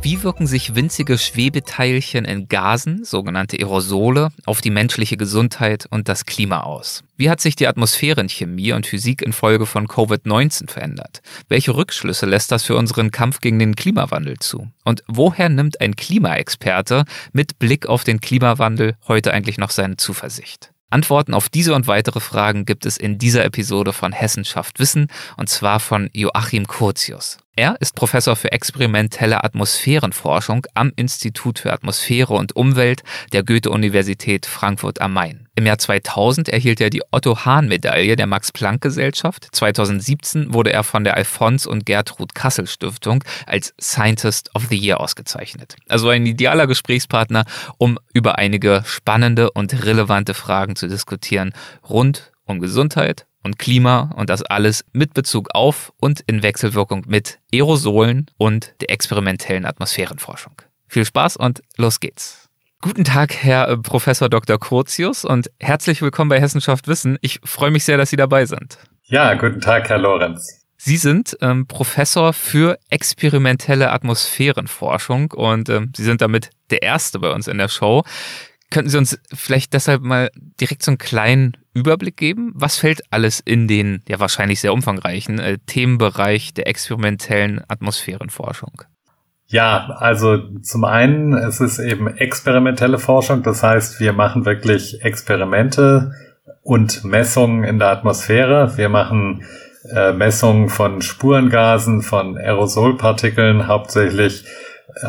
Wie wirken sich winzige Schwebeteilchen in Gasen, sogenannte Aerosole, auf die menschliche Gesundheit und das Klima aus? Wie hat sich die Atmosphäre in Chemie und Physik infolge von Covid-19 verändert? Welche Rückschlüsse lässt das für unseren Kampf gegen den Klimawandel zu? Und woher nimmt ein Klimaexperte mit Blick auf den Klimawandel heute eigentlich noch seine Zuversicht? Antworten auf diese und weitere Fragen gibt es in dieser Episode von Hessenschaft Wissen und zwar von Joachim Curtius. Er ist Professor für experimentelle Atmosphärenforschung am Institut für Atmosphäre und Umwelt der Goethe-Universität Frankfurt am Main. Im Jahr 2000 erhielt er die Otto-Hahn-Medaille der Max-Planck-Gesellschaft. 2017 wurde er von der Alfons und Gertrud Kassel Stiftung als Scientist of the Year ausgezeichnet. Also ein idealer Gesprächspartner, um über einige spannende und relevante Fragen zu diskutieren rund um Gesundheit, und Klima und das alles mit Bezug auf und in Wechselwirkung mit Aerosolen und der experimentellen Atmosphärenforschung. Viel Spaß und los geht's. Guten Tag, Herr äh, Professor Dr. Curtius und herzlich willkommen bei Hessenschaft Wissen. Ich freue mich sehr, dass Sie dabei sind. Ja, guten Tag, Herr Lorenz. Sie sind ähm, Professor für experimentelle Atmosphärenforschung und ähm, Sie sind damit der Erste bei uns in der Show. Könnten Sie uns vielleicht deshalb mal direkt so einen kleinen Überblick geben? Was fällt alles in den ja wahrscheinlich sehr umfangreichen äh, Themenbereich der experimentellen Atmosphärenforschung? Ja, also zum einen, es ist eben experimentelle Forschung, das heißt, wir machen wirklich Experimente und Messungen in der Atmosphäre. Wir machen äh, Messungen von Spurengasen, von Aerosolpartikeln, hauptsächlich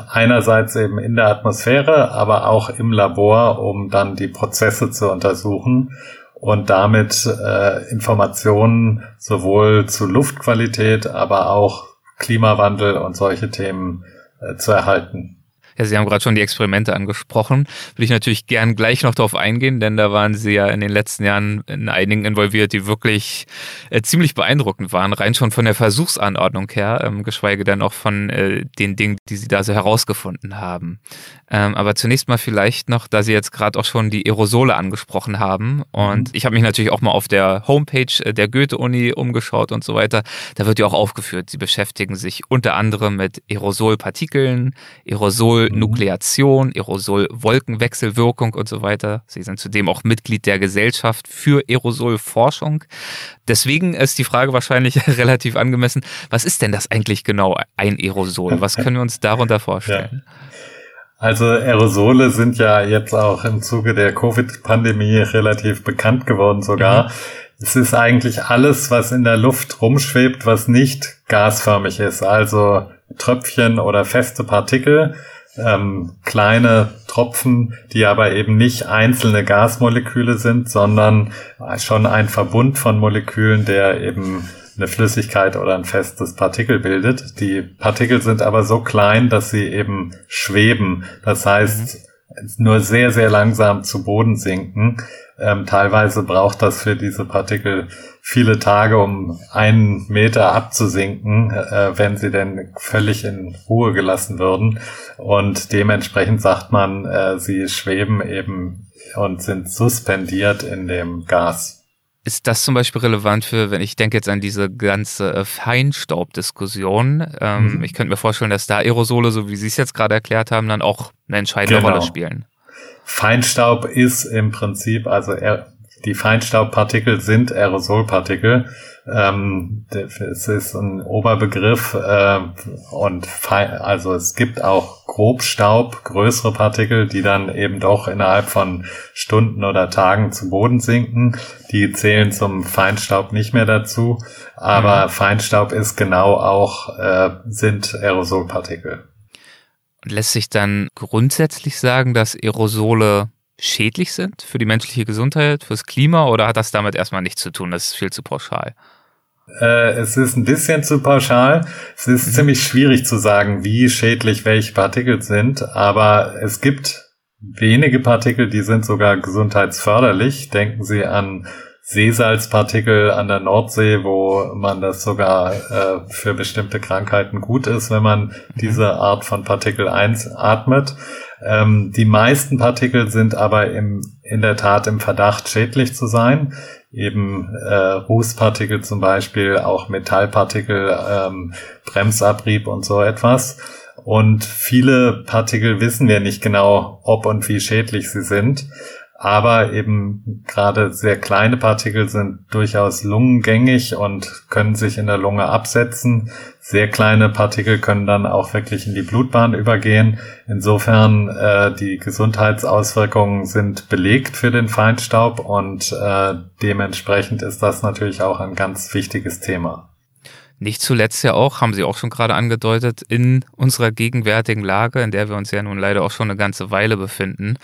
einerseits eben in der Atmosphäre, aber auch im Labor, um dann die Prozesse zu untersuchen und damit äh, Informationen sowohl zu Luftqualität, aber auch Klimawandel und solche Themen äh, zu erhalten. Ja, Sie haben gerade schon die Experimente angesprochen. Will ich natürlich gern gleich noch darauf eingehen, denn da waren Sie ja in den letzten Jahren in einigen involviert, die wirklich äh, ziemlich beeindruckend waren, rein schon von der Versuchsanordnung her, ähm, geschweige denn auch von äh, den Dingen, die Sie da so herausgefunden haben. Ähm, aber zunächst mal vielleicht noch, da Sie jetzt gerade auch schon die Aerosole angesprochen haben und mhm. ich habe mich natürlich auch mal auf der Homepage äh, der Goethe-Uni umgeschaut und so weiter. Da wird ja auch aufgeführt, Sie beschäftigen sich unter anderem mit Aerosolpartikeln, Aerosol Nukleation, Aerosol-Wolkenwechselwirkung und so weiter. Sie sind zudem auch Mitglied der Gesellschaft für Aerosolforschung. Deswegen ist die Frage wahrscheinlich relativ angemessen. Was ist denn das eigentlich genau, ein Aerosol? Was können wir uns darunter vorstellen? Ja. Also Aerosole sind ja jetzt auch im Zuge der Covid-Pandemie relativ bekannt geworden sogar. Mhm. Es ist eigentlich alles, was in der Luft rumschwebt, was nicht gasförmig ist. Also Tröpfchen oder feste Partikel ähm, kleine Tropfen, die aber eben nicht einzelne Gasmoleküle sind, sondern schon ein Verbund von Molekülen, der eben eine Flüssigkeit oder ein festes Partikel bildet. Die Partikel sind aber so klein, dass sie eben schweben. Das heißt, mhm. Nur sehr, sehr langsam zu Boden sinken. Ähm, teilweise braucht das für diese Partikel viele Tage, um einen Meter abzusinken, äh, wenn sie denn völlig in Ruhe gelassen würden. Und dementsprechend sagt man, äh, sie schweben eben und sind suspendiert in dem Gas. Ist das zum Beispiel relevant für, wenn ich denke jetzt an diese ganze äh, Feinstaubdiskussion? Ähm, mhm. Ich könnte mir vorstellen, dass da Aerosole, so wie Sie es jetzt gerade erklärt haben, dann auch eine entscheidende genau. Rolle spielen. Feinstaub ist im Prinzip, also die Feinstaubpartikel sind Aerosolpartikel. Ähm, es ist ein Oberbegriff äh, und also es gibt auch Grobstaub, größere Partikel, die dann eben doch innerhalb von Stunden oder Tagen zu Boden sinken. Die zählen zum Feinstaub nicht mehr dazu, aber mhm. Feinstaub ist genau auch äh, sind Aerosolpartikel. Lässt sich dann grundsätzlich sagen, dass Aerosole schädlich sind für die menschliche Gesundheit, fürs Klima oder hat das damit erstmal nichts zu tun? Das ist viel zu pauschal. Äh, es ist ein bisschen zu pauschal. Es ist mhm. ziemlich schwierig zu sagen, wie schädlich welche Partikel sind, aber es gibt wenige Partikel, die sind sogar gesundheitsförderlich. Denken Sie an Seesalzpartikel an der Nordsee, wo man das sogar äh, für bestimmte Krankheiten gut ist, wenn man mhm. diese Art von Partikel einatmet. Ähm, die meisten Partikel sind aber im, in der Tat im Verdacht, schädlich zu sein. Eben äh, Rußpartikel zum Beispiel, auch Metallpartikel, ähm, Bremsabrieb und so etwas. Und viele Partikel wissen wir nicht genau, ob und wie schädlich sie sind. Aber eben gerade sehr kleine Partikel sind durchaus lungengängig und können sich in der Lunge absetzen. Sehr kleine Partikel können dann auch wirklich in die Blutbahn übergehen. Insofern äh, die Gesundheitsauswirkungen sind belegt für den Feinstaub und äh, dementsprechend ist das natürlich auch ein ganz wichtiges Thema. Nicht zuletzt ja auch, haben Sie auch schon gerade angedeutet, in unserer gegenwärtigen Lage, in der wir uns ja nun leider auch schon eine ganze Weile befinden,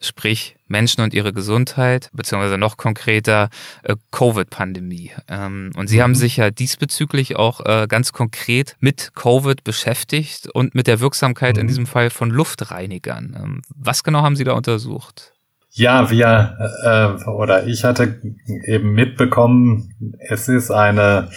sprich Menschen und ihre Gesundheit, beziehungsweise noch konkreter äh, Covid-Pandemie. Ähm, und Sie mhm. haben sich ja diesbezüglich auch äh, ganz konkret mit Covid beschäftigt und mit der Wirksamkeit mhm. in diesem Fall von Luftreinigern. Ähm, was genau haben Sie da untersucht? Ja, wir äh, oder ich hatte eben mitbekommen, es ist eine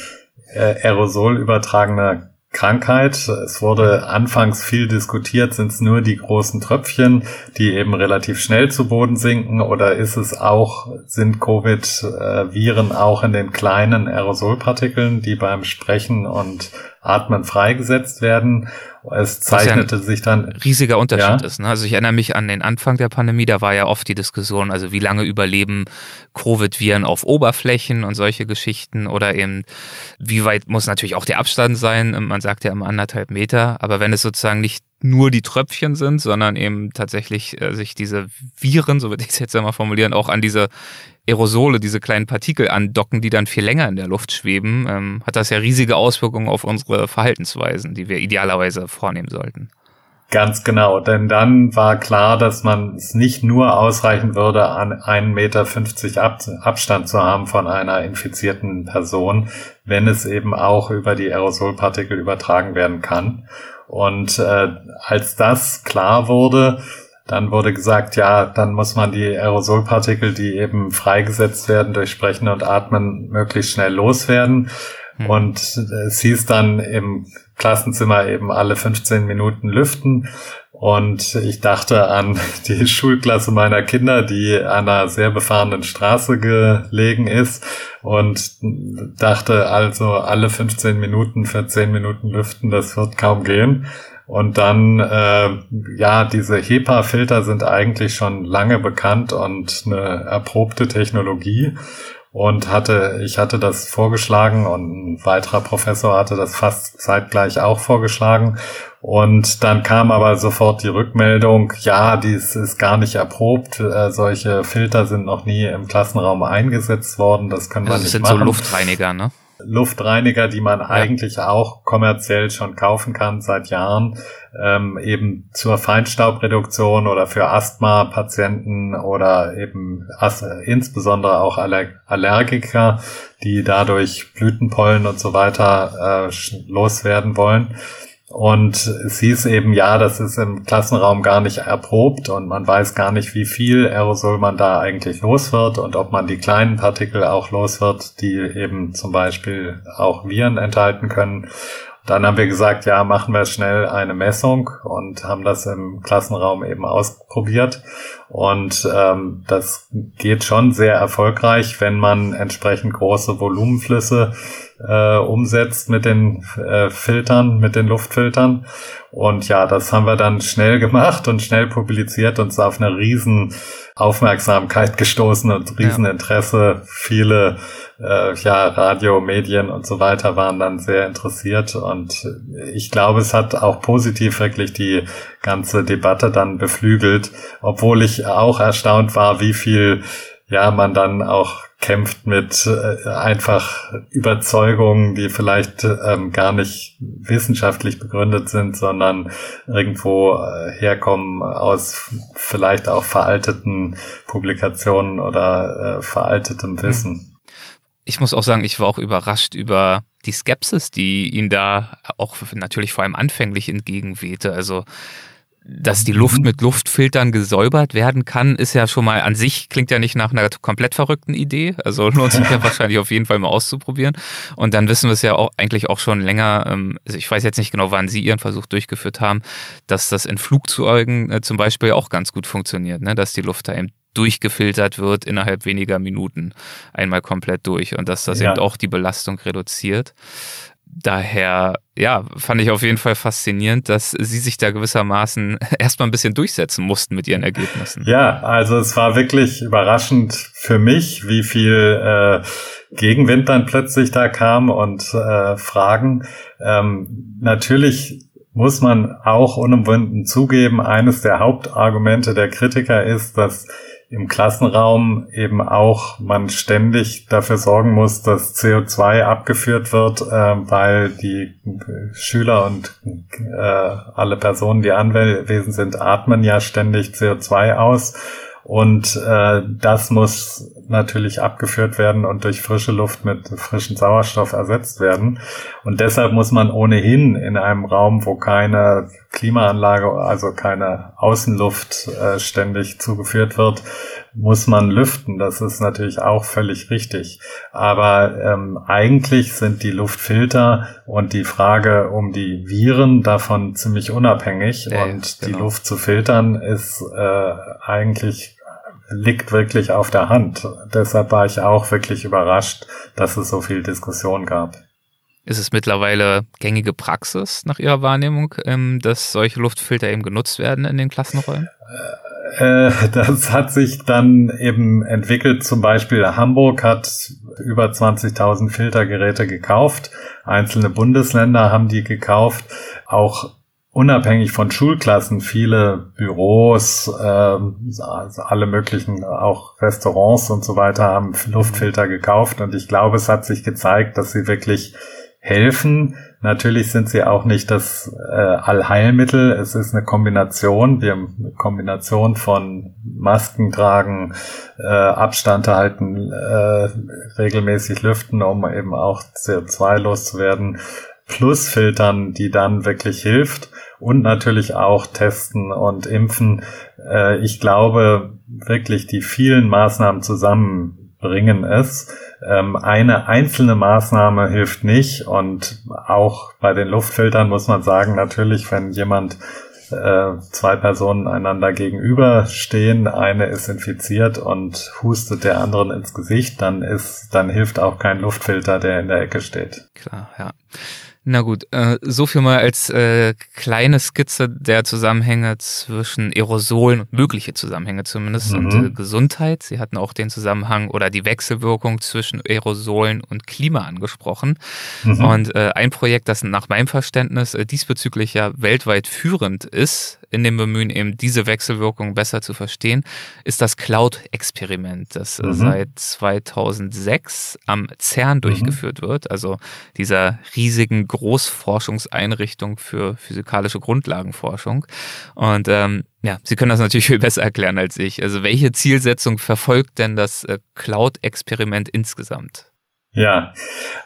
äh, Aerosol übertragene Krankheit. Es wurde anfangs viel diskutiert, sind es nur die großen Tröpfchen, die eben relativ schnell zu Boden sinken oder ist es auch, sind Covid-Viren auch in den kleinen Aerosolpartikeln, die beim Sprechen und Atmen freigesetzt werden. Es zeichnete ja sich dann. Riesiger Unterschied ja? ist. Ne? Also ich erinnere mich an den Anfang der Pandemie, da war ja oft die Diskussion, also wie lange überleben Covid-Viren auf Oberflächen und solche Geschichten oder eben, wie weit muss natürlich auch der Abstand sein. Man sagt ja immer anderthalb Meter, aber wenn es sozusagen nicht nur die Tröpfchen sind, sondern eben tatsächlich äh, sich diese Viren, so würde ich es jetzt einmal formulieren, auch an diese Aerosole, diese kleinen Partikel andocken, die dann viel länger in der Luft schweben, ähm, hat das ja riesige Auswirkungen auf unsere Verhaltensweisen, die wir idealerweise vornehmen sollten. Ganz genau, denn dann war klar, dass man es nicht nur ausreichen würde, an 1,50 Meter Ab Abstand zu haben von einer infizierten Person, wenn es eben auch über die Aerosolpartikel übertragen werden kann. Und äh, als das klar wurde, dann wurde gesagt, ja, dann muss man die Aerosolpartikel, die eben freigesetzt werden durch Sprechen und Atmen, möglichst schnell loswerden. Mhm. Und es hieß dann im Klassenzimmer eben alle 15 Minuten lüften. Und ich dachte an die Schulklasse meiner Kinder, die an einer sehr befahrenen Straße gelegen ist und dachte also alle 15 Minuten für 10 Minuten lüften, das wird kaum gehen. Und dann, äh, ja, diese HEPA-Filter sind eigentlich schon lange bekannt und eine erprobte Technologie. Und hatte, ich hatte das vorgeschlagen und ein weiterer Professor hatte das fast zeitgleich auch vorgeschlagen. Und dann kam aber sofort die Rückmeldung, ja, dies ist gar nicht erprobt. Äh, solche Filter sind noch nie im Klassenraum eingesetzt worden. Das können also wir nicht machen. Das sind so Luftreiniger, ne? Luftreiniger, die man ja. eigentlich auch kommerziell schon kaufen kann seit Jahren, ähm, eben zur Feinstaubreduktion oder für Asthma-Patienten oder eben insbesondere auch Aller Allergiker, die dadurch Blütenpollen und so weiter äh, loswerden wollen. Und es hieß eben, ja, das ist im Klassenraum gar nicht erprobt und man weiß gar nicht, wie viel Aerosol man da eigentlich los wird und ob man die kleinen Partikel auch los wird, die eben zum Beispiel auch Viren enthalten können. Dann haben wir gesagt, ja, machen wir schnell eine Messung und haben das im Klassenraum eben ausprobiert. Und ähm, das geht schon sehr erfolgreich, wenn man entsprechend große Volumenflüsse äh, umsetzt mit den äh, Filtern, mit den Luftfiltern. Und ja, das haben wir dann schnell gemacht und schnell publiziert und auf eine riesen Aufmerksamkeit gestoßen und riesen Interesse. Viele äh, ja, Radio, Medien und so weiter waren dann sehr interessiert und ich glaube, es hat auch positiv wirklich die ganze Debatte dann beflügelt, obwohl ich auch erstaunt war, wie viel ja man dann auch kämpft mit äh, einfach Überzeugungen, die vielleicht ähm, gar nicht wissenschaftlich begründet sind, sondern irgendwo äh, herkommen aus vielleicht auch veralteten Publikationen oder äh, veraltetem Wissen. Ich muss auch sagen, ich war auch überrascht über die Skepsis, die ihm da auch natürlich vor allem anfänglich entgegenwehte. Also dass die Luft mit Luftfiltern gesäubert werden kann, ist ja schon mal an sich, klingt ja nicht nach einer komplett verrückten Idee. Also lohnt sich ja wahrscheinlich auf jeden Fall mal auszuprobieren. Und dann wissen wir es ja auch eigentlich auch schon länger, ähm, also ich weiß jetzt nicht genau, wann Sie Ihren Versuch durchgeführt haben, dass das in Flugzeugen äh, zum Beispiel auch ganz gut funktioniert, ne? dass die Luft da eben durchgefiltert wird innerhalb weniger Minuten einmal komplett durch und dass das ja. eben auch die Belastung reduziert daher, ja, fand ich auf jeden Fall faszinierend, dass sie sich da gewissermaßen erstmal ein bisschen durchsetzen mussten mit ihren Ergebnissen. Ja, also es war wirklich überraschend für mich, wie viel äh, Gegenwind dann plötzlich da kam und äh, Fragen. Ähm, natürlich muss man auch unumwunden zugeben, eines der Hauptargumente der Kritiker ist, dass im Klassenraum eben auch man ständig dafür sorgen muss, dass CO2 abgeführt wird, äh, weil die Schüler und äh, alle Personen, die anwesend sind, atmen ja ständig CO2 aus. Und äh, das muss natürlich abgeführt werden und durch frische Luft mit frischem Sauerstoff ersetzt werden. Und deshalb muss man ohnehin in einem Raum, wo keine Klimaanlage, also keine Außenluft äh, ständig zugeführt wird, muss man lüften. Das ist natürlich auch völlig richtig. Aber ähm, eigentlich sind die Luftfilter und die Frage um die Viren davon ziemlich unabhängig. Ja, und genau. die Luft zu filtern ist äh, eigentlich liegt wirklich auf der Hand. Deshalb war ich auch wirklich überrascht, dass es so viel Diskussion gab. Ist es mittlerweile gängige Praxis nach Ihrer Wahrnehmung, ähm, dass solche Luftfilter eben genutzt werden in den Klassenräumen? Äh, das hat sich dann eben entwickelt. Zum Beispiel Hamburg hat über 20.000 Filtergeräte gekauft. Einzelne Bundesländer haben die gekauft. Auch unabhängig von Schulklassen viele Büros, äh, also alle möglichen, auch Restaurants und so weiter haben Luftfilter gekauft und ich glaube, es hat sich gezeigt, dass sie wirklich helfen. Natürlich sind sie auch nicht das äh, Allheilmittel. Es ist eine Kombination. Wir haben eine Kombination von Masken tragen, äh, Abstand halten, äh, regelmäßig lüften, um eben auch CO2 loszuwerden, plus Filtern, die dann wirklich hilft und natürlich auch testen und impfen. Äh, ich glaube wirklich, die vielen Maßnahmen zusammen bringen es. Ähm, eine einzelne Maßnahme hilft nicht und auch bei den Luftfiltern muss man sagen, natürlich, wenn jemand äh, zwei Personen einander gegenüberstehen, eine ist infiziert und hustet der anderen ins Gesicht, dann ist, dann hilft auch kein Luftfilter, der in der Ecke steht. Klar, ja. Na gut, äh, so viel mal als äh, kleine Skizze der Zusammenhänge zwischen Aerosolen, mögliche Zusammenhänge zumindest, mhm. und äh, Gesundheit. Sie hatten auch den Zusammenhang oder die Wechselwirkung zwischen Aerosolen und Klima angesprochen. Mhm. Und äh, ein Projekt, das nach meinem Verständnis äh, diesbezüglich ja weltweit führend ist, in dem Bemühen, eben diese Wechselwirkung besser zu verstehen, ist das Cloud-Experiment, das mhm. seit 2006 am CERN mhm. durchgeführt wird, also dieser riesigen Großforschungseinrichtung für physikalische Grundlagenforschung. Und ähm, ja, Sie können das natürlich viel besser erklären als ich. Also welche Zielsetzung verfolgt denn das äh, Cloud-Experiment insgesamt? Ja,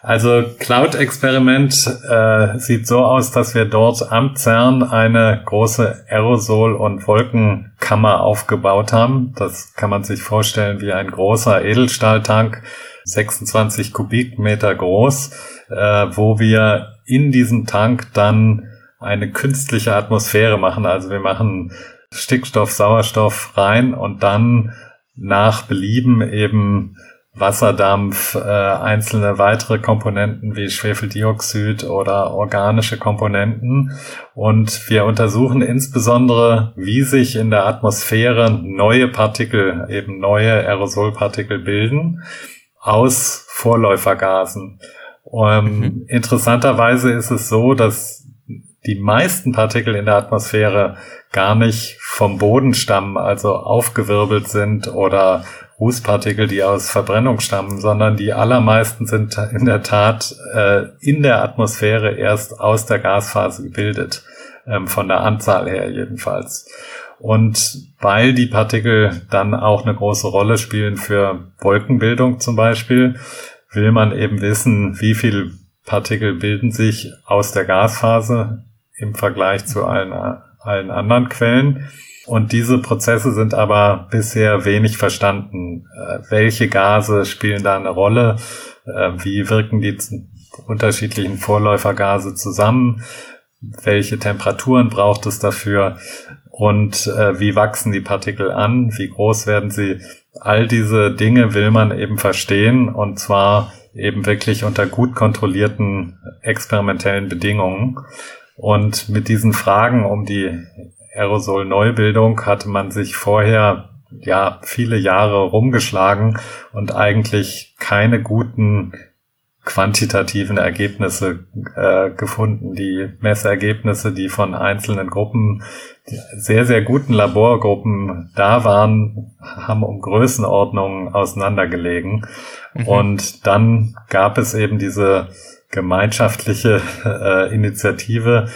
also Cloud-Experiment äh, sieht so aus, dass wir dort am CERN eine große Aerosol- und Wolkenkammer aufgebaut haben. Das kann man sich vorstellen wie ein großer Edelstahltank, 26 Kubikmeter groß, äh, wo wir in diesem Tank dann eine künstliche Atmosphäre machen. Also wir machen Stickstoff, Sauerstoff rein und dann nach Belieben eben Wasserdampf, äh, einzelne weitere Komponenten wie Schwefeldioxid oder organische Komponenten. Und wir untersuchen insbesondere, wie sich in der Atmosphäre neue Partikel, eben neue Aerosolpartikel bilden aus Vorläufergasen. Ähm, mhm. Interessanterweise ist es so, dass die meisten Partikel in der Atmosphäre gar nicht vom Boden stammen, also aufgewirbelt sind oder Rußpartikel, die aus Verbrennung stammen, sondern die allermeisten sind in der Tat äh, in der Atmosphäre erst aus der Gasphase gebildet, ähm, von der Anzahl her jedenfalls. Und weil die Partikel dann auch eine große Rolle spielen für Wolkenbildung zum Beispiel, will man eben wissen, wie viel Partikel bilden sich aus der Gasphase im Vergleich zu allen allen anderen Quellen. Und diese Prozesse sind aber bisher wenig verstanden. Äh, welche Gase spielen da eine Rolle? Äh, wie wirken die unterschiedlichen Vorläufergase zusammen? Welche Temperaturen braucht es dafür? Und äh, wie wachsen die Partikel an? Wie groß werden sie? All diese Dinge will man eben verstehen und zwar eben wirklich unter gut kontrollierten experimentellen Bedingungen. Und mit diesen Fragen um die Aerosol-Neubildung hatte man sich vorher ja viele Jahre rumgeschlagen und eigentlich keine guten quantitativen Ergebnisse äh, gefunden. Die Messergebnisse, die von einzelnen Gruppen, sehr, sehr guten Laborgruppen da waren, haben um Größenordnungen auseinandergelegen. Mhm. Und dann gab es eben diese gemeinschaftliche äh, Initiative,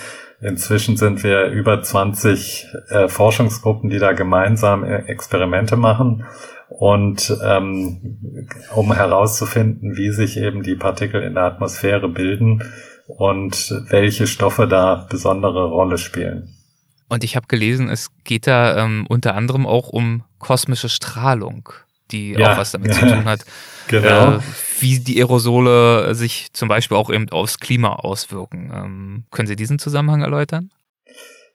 Inzwischen sind wir über 20 äh, Forschungsgruppen, die da gemeinsam äh, Experimente machen. Und ähm, um herauszufinden, wie sich eben die Partikel in der Atmosphäre bilden und welche Stoffe da besondere Rolle spielen. Und ich habe gelesen, es geht da ähm, unter anderem auch um kosmische Strahlung, die ja. auch was damit zu tun hat. genau. Äh, wie die Aerosole sich zum Beispiel auch eben aufs Klima auswirken. Ähm, können Sie diesen Zusammenhang erläutern?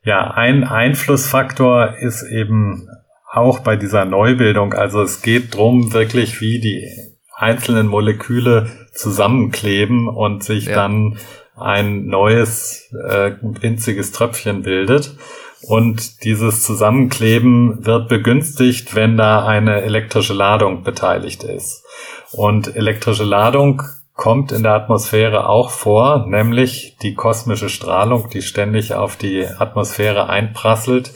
Ja, ein Einflussfaktor ist eben auch bei dieser Neubildung. Also es geht drum wirklich, wie die einzelnen Moleküle zusammenkleben und sich ja. dann ein neues äh, winziges Tröpfchen bildet. Und dieses Zusammenkleben wird begünstigt, wenn da eine elektrische Ladung beteiligt ist. Und elektrische Ladung kommt in der Atmosphäre auch vor, nämlich die kosmische Strahlung, die ständig auf die Atmosphäre einprasselt,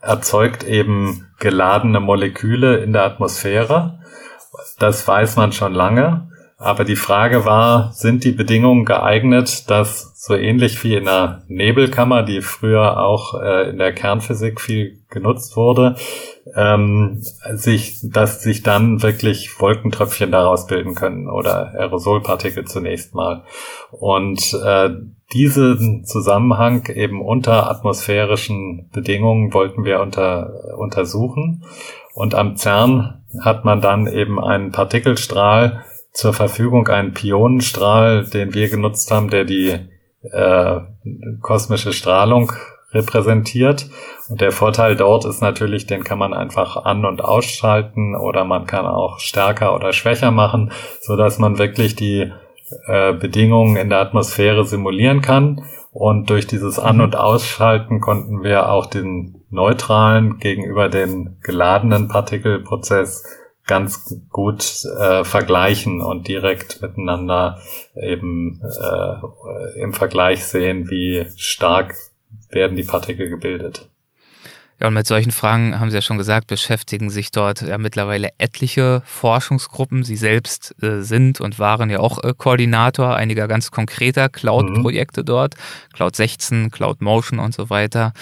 erzeugt eben geladene Moleküle in der Atmosphäre. Das weiß man schon lange. Aber die Frage war, sind die Bedingungen geeignet, dass so ähnlich wie in einer Nebelkammer, die früher auch äh, in der Kernphysik viel genutzt wurde, ähm, sich, dass sich dann wirklich Wolkentröpfchen daraus bilden können oder Aerosolpartikel zunächst mal. Und äh, diesen Zusammenhang eben unter atmosphärischen Bedingungen wollten wir unter, untersuchen. Und am CERN hat man dann eben einen Partikelstrahl zur Verfügung einen Pionenstrahl, den wir genutzt haben, der die äh, kosmische Strahlung repräsentiert. Und der Vorteil dort ist natürlich, den kann man einfach an- und ausschalten oder man kann auch stärker oder schwächer machen, so dass man wirklich die äh, Bedingungen in der Atmosphäre simulieren kann. Und durch dieses An- und Ausschalten konnten wir auch den neutralen gegenüber den geladenen Partikelprozess ganz gut äh, vergleichen und direkt miteinander eben äh, im Vergleich sehen, wie stark werden die Partikel gebildet. Ja, und mit solchen Fragen, haben Sie ja schon gesagt, beschäftigen sich dort ja mittlerweile etliche Forschungsgruppen. Sie selbst äh, sind und waren ja auch äh, Koordinator einiger ganz konkreter Cloud-Projekte mhm. dort. Cloud 16, Cloud Motion und so weiter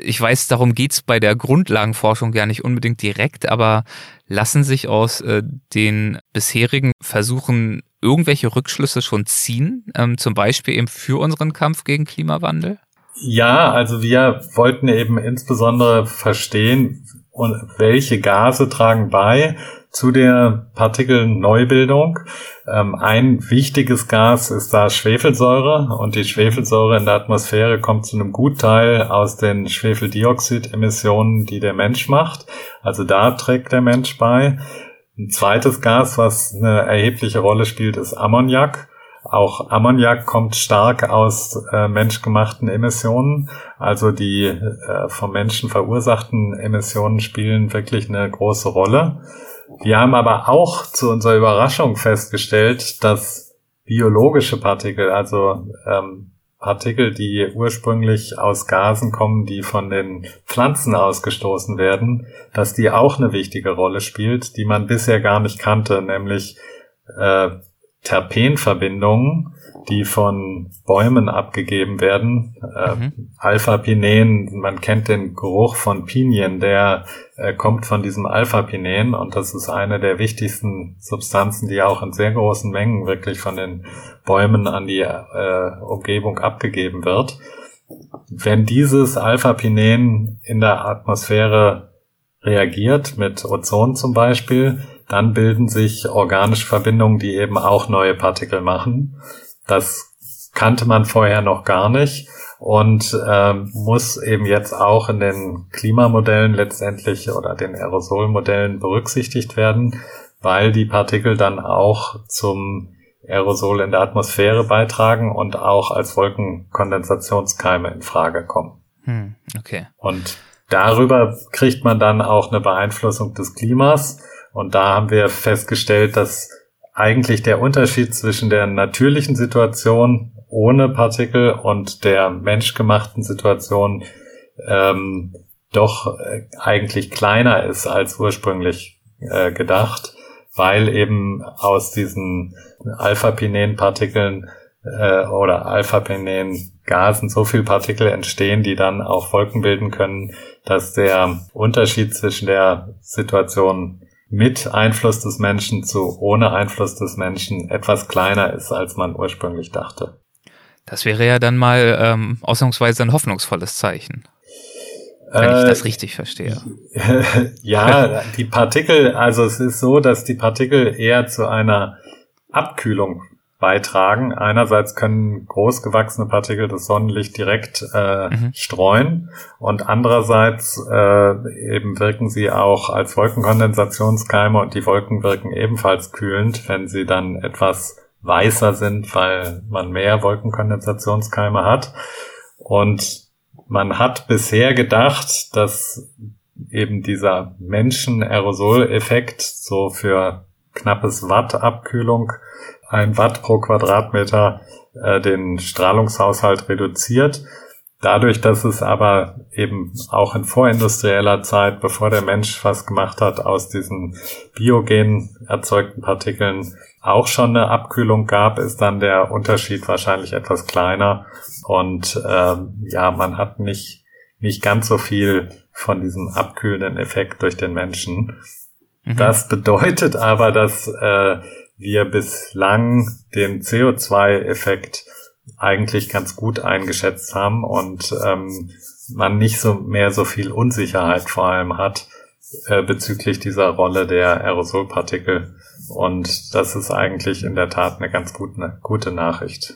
ich weiß, darum geht's bei der Grundlagenforschung ja nicht unbedingt direkt, aber lassen sich aus äh, den bisherigen Versuchen irgendwelche Rückschlüsse schon ziehen, ähm, zum Beispiel eben für unseren Kampf gegen Klimawandel? Ja, also wir wollten eben insbesondere verstehen, welche Gase tragen bei zu der Partikelneubildung. Ähm, ein wichtiges Gas ist da Schwefelsäure und die Schwefelsäure in der Atmosphäre kommt zu einem Gutteil aus den Schwefeldioxidemissionen, die der Mensch macht. Also da trägt der Mensch bei. Ein zweites Gas, was eine erhebliche Rolle spielt, ist Ammoniak. Auch Ammoniak kommt stark aus äh, menschgemachten Emissionen. Also die äh, vom Menschen verursachten Emissionen spielen wirklich eine große Rolle. Wir haben aber auch zu unserer Überraschung festgestellt, dass biologische Partikel, also ähm, Partikel, die ursprünglich aus Gasen kommen, die von den Pflanzen ausgestoßen werden, dass die auch eine wichtige Rolle spielt, die man bisher gar nicht kannte, nämlich äh, Terpenverbindungen, die von Bäumen abgegeben werden. Äh, mhm. Alpha-Pinen, man kennt den Geruch von Pinien, der äh, kommt von diesem Alpha-Pinen und das ist eine der wichtigsten Substanzen, die auch in sehr großen Mengen wirklich von den Bäumen an die äh, Umgebung abgegeben wird. wenn dieses Alpha-Pinen in der Atmosphäre reagiert, mit Ozon zum Beispiel, dann bilden sich organische Verbindungen, die eben auch neue Partikel machen. Das kannte man vorher noch gar nicht und ähm, muss eben jetzt auch in den Klimamodellen letztendlich oder den Aerosolmodellen berücksichtigt werden, weil die Partikel dann auch zum Aerosol in der Atmosphäre beitragen und auch als Wolkenkondensationskeime in Frage kommen. Hm, okay. Und darüber kriegt man dann auch eine Beeinflussung des Klimas. Und da haben wir festgestellt, dass eigentlich der Unterschied zwischen der natürlichen Situation ohne Partikel und der menschgemachten Situation ähm, doch äh, eigentlich kleiner ist als ursprünglich äh, gedacht, weil eben aus diesen Alpha-Pinen-Partikeln äh, oder Alpha-Penen-Gasen so viel Partikel entstehen, die dann auch Wolken bilden können, dass der Unterschied zwischen der Situation mit Einfluss des Menschen zu ohne Einfluss des Menschen etwas kleiner ist, als man ursprünglich dachte. Das wäre ja dann mal ähm, ausnahmsweise ein hoffnungsvolles Zeichen. Wenn äh, ich das richtig verstehe. ja, die Partikel, also es ist so, dass die Partikel eher zu einer Abkühlung beitragen. Einerseits können großgewachsene Partikel das Sonnenlicht direkt äh, mhm. streuen und andererseits äh, eben wirken sie auch als Wolkenkondensationskeime und die Wolken wirken ebenfalls kühlend, wenn sie dann etwas weißer sind, weil man mehr Wolkenkondensationskeime hat. Und man hat bisher gedacht, dass eben dieser Menschen-Aerosol-Effekt so für knappes Watt Abkühlung ein Watt pro Quadratmeter äh, den Strahlungshaushalt reduziert. Dadurch, dass es aber eben auch in vorindustrieller Zeit, bevor der Mensch was gemacht hat, aus diesen biogen erzeugten Partikeln auch schon eine Abkühlung gab, ist dann der Unterschied wahrscheinlich etwas kleiner. Und ähm, ja, man hat nicht, nicht ganz so viel von diesem abkühlenden Effekt durch den Menschen. Mhm. Das bedeutet aber, dass äh, wir bislang den CO2-Effekt eigentlich ganz gut eingeschätzt haben und ähm, man nicht so mehr so viel Unsicherheit vor allem hat äh, bezüglich dieser Rolle der Aerosolpartikel. Und das ist eigentlich in der Tat eine ganz gute, gute Nachricht.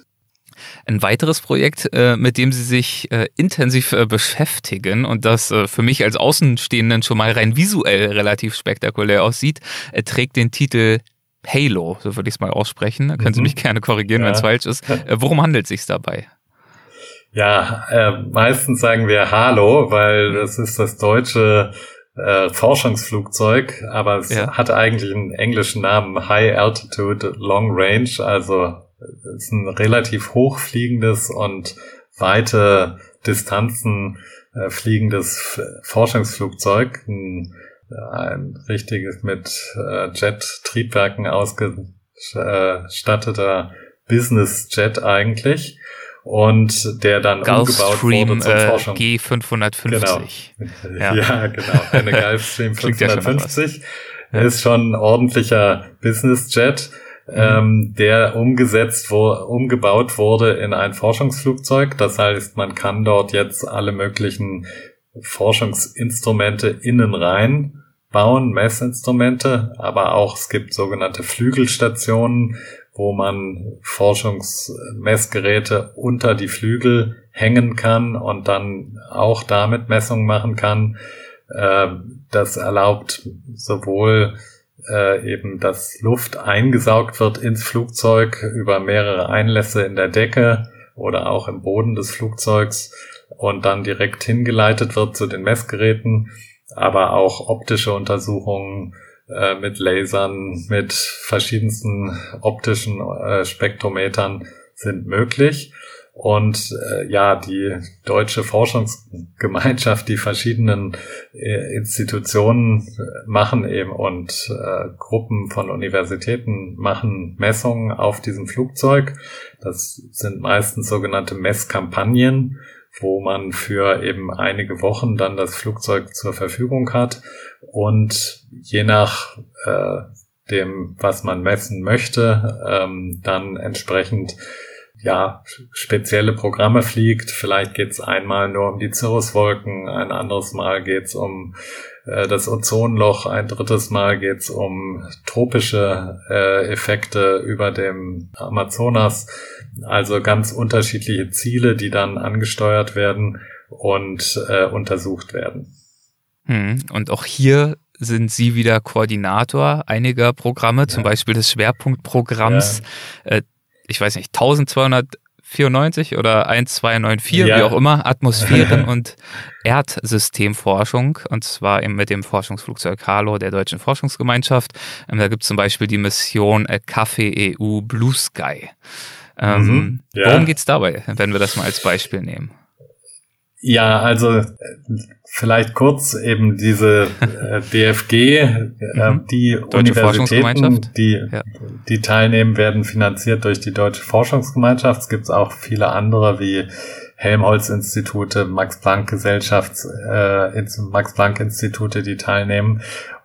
Ein weiteres Projekt, äh, mit dem Sie sich äh, intensiv äh, beschäftigen und das für mich als Außenstehenden schon mal rein visuell relativ spektakulär aussieht, trägt den Titel Halo, so würde ich es mal aussprechen. Da können Sie mhm. mich gerne korrigieren, ja. wenn es falsch ist. Äh, worum handelt es sich dabei? Ja, äh, meistens sagen wir Halo, weil das ist das deutsche äh, Forschungsflugzeug, aber es ja. hat eigentlich einen englischen Namen High Altitude Long Range, also es ist ein relativ hochfliegendes und weite Distanzen äh, fliegendes Forschungsflugzeug. Ein ein richtiges mit äh, Jet-Triebwerken ausgestatteter Business-Jet eigentlich und der dann umgebaut wurde zum äh, Forschung. G550. Genau. Ja. ja, genau. Eine Gulfstream 550 ja ist schon ein ordentlicher Business-Jet. Mhm. Ähm, der umgesetzt wo, umgebaut wurde in ein Forschungsflugzeug. Das heißt, man kann dort jetzt alle möglichen Forschungsinstrumente innen rein bauen, Messinstrumente, aber auch es gibt sogenannte Flügelstationen, wo man Forschungsmessgeräte unter die Flügel hängen kann und dann auch damit Messungen machen kann. Ähm, das erlaubt sowohl äh, eben, dass Luft eingesaugt wird ins Flugzeug über mehrere Einlässe in der Decke oder auch im Boden des Flugzeugs und dann direkt hingeleitet wird zu den Messgeräten aber auch optische Untersuchungen äh, mit Lasern, mit verschiedensten optischen äh, Spektrometern sind möglich. Und äh, ja, die deutsche Forschungsgemeinschaft, die verschiedenen äh, Institutionen äh, machen eben und äh, Gruppen von Universitäten machen Messungen auf diesem Flugzeug. Das sind meistens sogenannte Messkampagnen wo man für eben einige Wochen dann das Flugzeug zur Verfügung hat und je nach äh, dem, was man messen möchte, ähm, dann entsprechend ja, spezielle Programme fliegt. Vielleicht geht es einmal nur um die Cirruswolken, ein anderes Mal geht es um das Ozonloch, ein drittes Mal geht es um tropische äh, Effekte über dem Amazonas. Also ganz unterschiedliche Ziele, die dann angesteuert werden und äh, untersucht werden. Hm. Und auch hier sind Sie wieder Koordinator einiger Programme, ja. zum Beispiel des Schwerpunktprogramms, ja. äh, ich weiß nicht, 1294 oder 1294, ja. wie auch immer, Atmosphären- und Erdsystemforschung, und zwar eben mit dem Forschungsflugzeug Halo der Deutschen Forschungsgemeinschaft. Ähm, da gibt es zum Beispiel die Mission äh, Kaffee EU Blue Sky. Ähm, mhm. Worum geht's dabei, wenn wir das mal als Beispiel nehmen? Ja, also vielleicht kurz eben diese äh, DFG, äh, mhm. die Deutsche Universitäten, die, ja. die teilnehmen, werden finanziert durch die Deutsche Forschungsgemeinschaft. Es gibt auch viele andere wie Helmholtz-Institute, Max-Planck-Gesellschaft, äh, Max-Planck-Institute, die teilnehmen.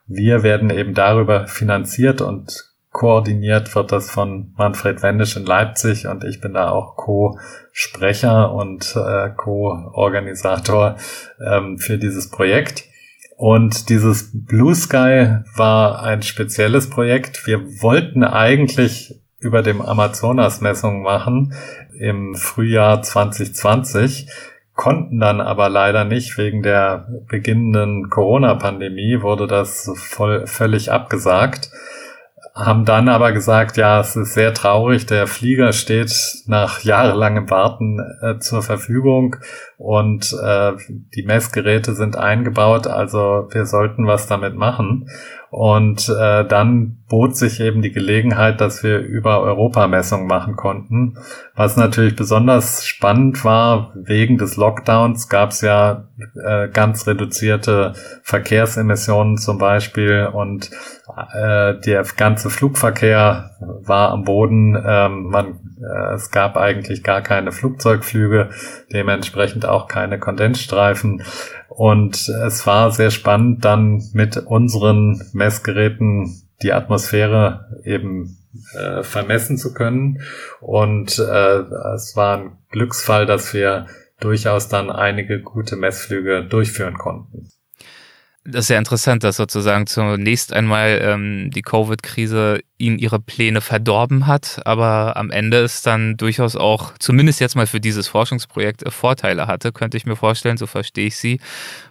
Wir werden eben darüber finanziert und koordiniert wird das von Manfred Wendisch in Leipzig und ich bin da auch Co-Sprecher und äh, Co-Organisator ähm, für dieses Projekt. Und dieses Blue Sky war ein spezielles Projekt. Wir wollten eigentlich über dem Amazonas Messungen machen im Frühjahr 2020, konnten dann aber leider nicht wegen der beginnenden Corona-Pandemie wurde das voll, völlig abgesagt haben dann aber gesagt, ja, es ist sehr traurig, der Flieger steht nach jahrelangem Warten äh, zur Verfügung und äh, die Messgeräte sind eingebaut, also wir sollten was damit machen. Und äh, dann bot sich eben die Gelegenheit, dass wir über Europamessungen machen konnten. Was natürlich besonders spannend war, wegen des Lockdowns gab es ja äh, ganz reduzierte Verkehrsemissionen zum Beispiel und äh, der ganze Flugverkehr war am Boden. Ähm, man, äh, es gab eigentlich gar keine Flugzeugflüge, dementsprechend auch keine Kondensstreifen. Und es war sehr spannend, dann mit unseren Messgeräten die Atmosphäre eben äh, vermessen zu können. Und äh, es war ein Glücksfall, dass wir durchaus dann einige gute Messflüge durchführen konnten. Das ist ja interessant, dass sozusagen zunächst einmal ähm, die Covid-Krise ihnen ihre Pläne verdorben hat, aber am Ende es dann durchaus auch, zumindest jetzt mal für dieses Forschungsprojekt, äh, Vorteile hatte, könnte ich mir vorstellen, so verstehe ich sie,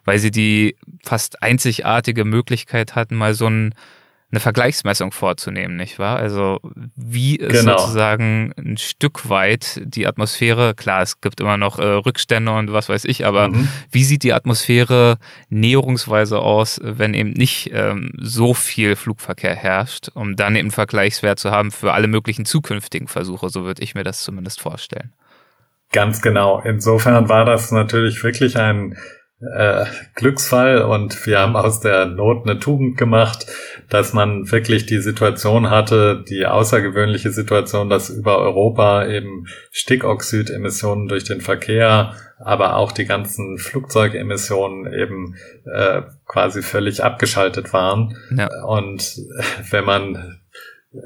weil sie die fast einzigartige Möglichkeit hatten, mal so ein eine Vergleichsmessung vorzunehmen, nicht wahr? Also wie ist genau. sozusagen ein Stück weit die Atmosphäre, klar, es gibt immer noch äh, Rückstände und was weiß ich, aber mhm. wie sieht die Atmosphäre näherungsweise aus, wenn eben nicht ähm, so viel Flugverkehr herrscht, um dann eben einen Vergleichswert zu haben für alle möglichen zukünftigen Versuche, so würde ich mir das zumindest vorstellen. Ganz genau. Insofern war das natürlich wirklich ein äh, Glücksfall und wir haben aus der Not eine Tugend gemacht, dass man wirklich die Situation hatte, die außergewöhnliche Situation, dass über Europa eben Stickoxidemissionen durch den Verkehr, aber auch die ganzen Flugzeugemissionen eben äh, quasi völlig abgeschaltet waren. Ja. Und wenn man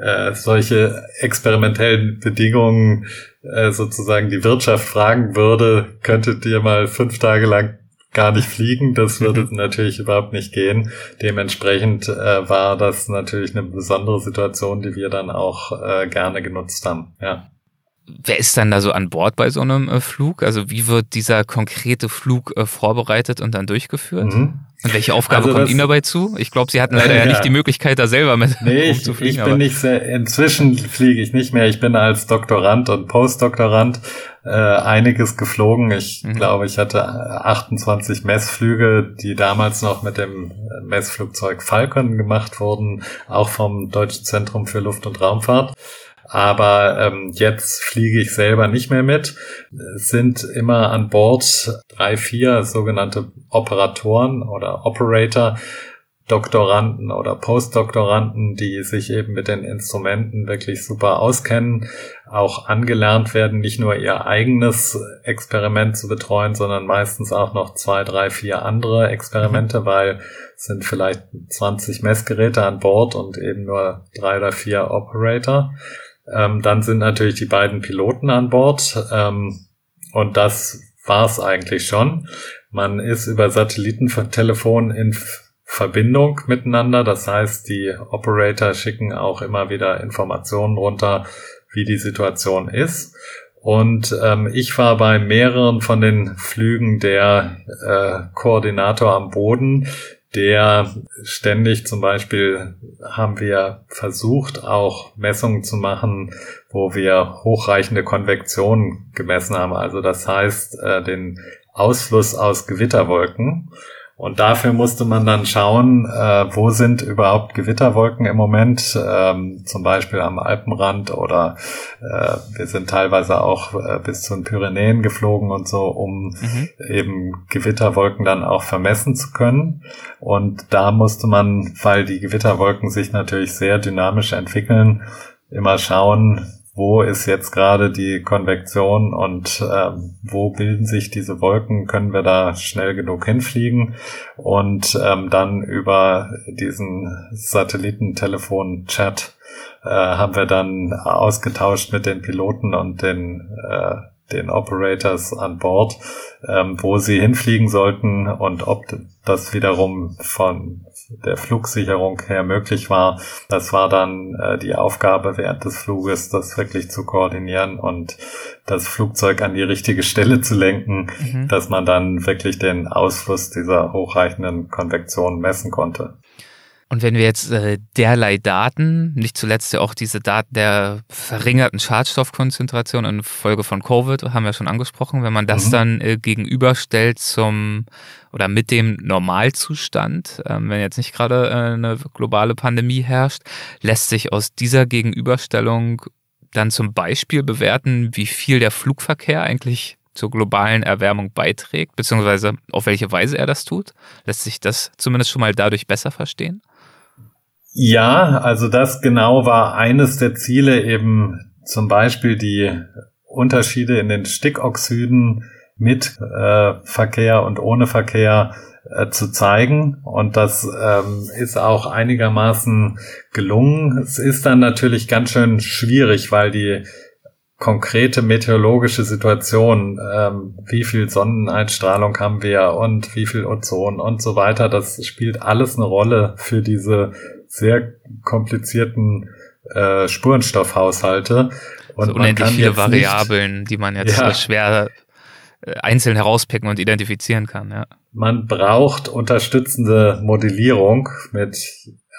äh, solche experimentellen Bedingungen äh, sozusagen die Wirtschaft fragen würde, könntet ihr mal fünf Tage lang gar nicht fliegen. Das würde natürlich überhaupt nicht gehen. Dementsprechend äh, war das natürlich eine besondere Situation, die wir dann auch äh, gerne genutzt haben. Ja. Wer ist dann da so an Bord bei so einem äh, Flug? Also wie wird dieser konkrete Flug äh, vorbereitet und dann durchgeführt? Mhm. Und welche Aufgabe also kommt Ihnen dabei zu? Ich glaube, Sie hatten leider ja, ja, nicht die Möglichkeit, da selber mit nee, ich, ich bin aber. nicht sehr, inzwischen fliege ich nicht mehr. Ich bin als Doktorand und Postdoktorand äh, einiges geflogen. Ich mhm. glaube, ich hatte 28 Messflüge, die damals noch mit dem Messflugzeug Falcon gemacht wurden, auch vom Deutschen Zentrum für Luft- und Raumfahrt aber ähm, jetzt fliege ich selber nicht mehr mit. Sind immer an Bord drei, vier sogenannte Operatoren oder Operator, Doktoranden oder Postdoktoranden, die sich eben mit den Instrumenten wirklich super auskennen, auch angelernt werden, nicht nur ihr eigenes Experiment zu betreuen, sondern meistens auch noch zwei, drei, vier andere Experimente, weil es sind vielleicht 20 Messgeräte an Bord und eben nur drei oder vier Operator. Ähm, dann sind natürlich die beiden Piloten an Bord. Ähm, und das war's eigentlich schon. Man ist über Satellitentelefon in Verbindung miteinander. Das heißt, die Operator schicken auch immer wieder Informationen runter, wie die Situation ist. Und ähm, ich war bei mehreren von den Flügen der äh, Koordinator am Boden, der ständig zum Beispiel haben wir versucht, auch Messungen zu machen, wo wir hochreichende Konvektion gemessen haben. Also das heißt, äh, den Ausfluss aus Gewitterwolken. Und dafür musste man dann schauen, äh, wo sind überhaupt Gewitterwolken im Moment, ähm, zum Beispiel am Alpenrand oder äh, wir sind teilweise auch äh, bis zu den Pyrenäen geflogen und so, um mhm. eben Gewitterwolken dann auch vermessen zu können. Und da musste man, weil die Gewitterwolken sich natürlich sehr dynamisch entwickeln, immer schauen, wo ist jetzt gerade die Konvektion und ähm, wo bilden sich diese Wolken, können wir da schnell genug hinfliegen? Und ähm, dann über diesen Satellitentelefon-Chat äh, haben wir dann ausgetauscht mit den Piloten und den äh, den Operators an Bord, ähm, wo sie hinfliegen sollten und ob das wiederum von der Flugsicherung her möglich war. Das war dann äh, die Aufgabe während des Fluges, das wirklich zu koordinieren und das Flugzeug an die richtige Stelle zu lenken, mhm. dass man dann wirklich den Ausfluss dieser hochreichenden Konvektion messen konnte. Und wenn wir jetzt äh, derlei Daten, nicht zuletzt ja auch diese Daten der verringerten Schadstoffkonzentration in Folge von Covid, haben wir schon angesprochen, wenn man das mhm. dann äh, gegenüberstellt zum oder mit dem Normalzustand, ähm, wenn jetzt nicht gerade äh, eine globale Pandemie herrscht, lässt sich aus dieser Gegenüberstellung dann zum Beispiel bewerten, wie viel der Flugverkehr eigentlich zur globalen Erwärmung beiträgt, beziehungsweise auf welche Weise er das tut? Lässt sich das zumindest schon mal dadurch besser verstehen? Ja, also das genau war eines der Ziele, eben zum Beispiel die Unterschiede in den Stickoxiden mit äh, Verkehr und ohne Verkehr äh, zu zeigen. Und das ähm, ist auch einigermaßen gelungen. Es ist dann natürlich ganz schön schwierig, weil die konkrete meteorologische Situation, ähm, wie viel Sonneneinstrahlung haben wir und wie viel Ozon und so weiter, das spielt alles eine Rolle für diese sehr komplizierten äh, Spurenstoffhaushalte. Und also unendlich viele Variablen, nicht, die man jetzt ja, schwer äh, einzeln herauspicken und identifizieren kann. Ja. Man braucht unterstützende Modellierung mit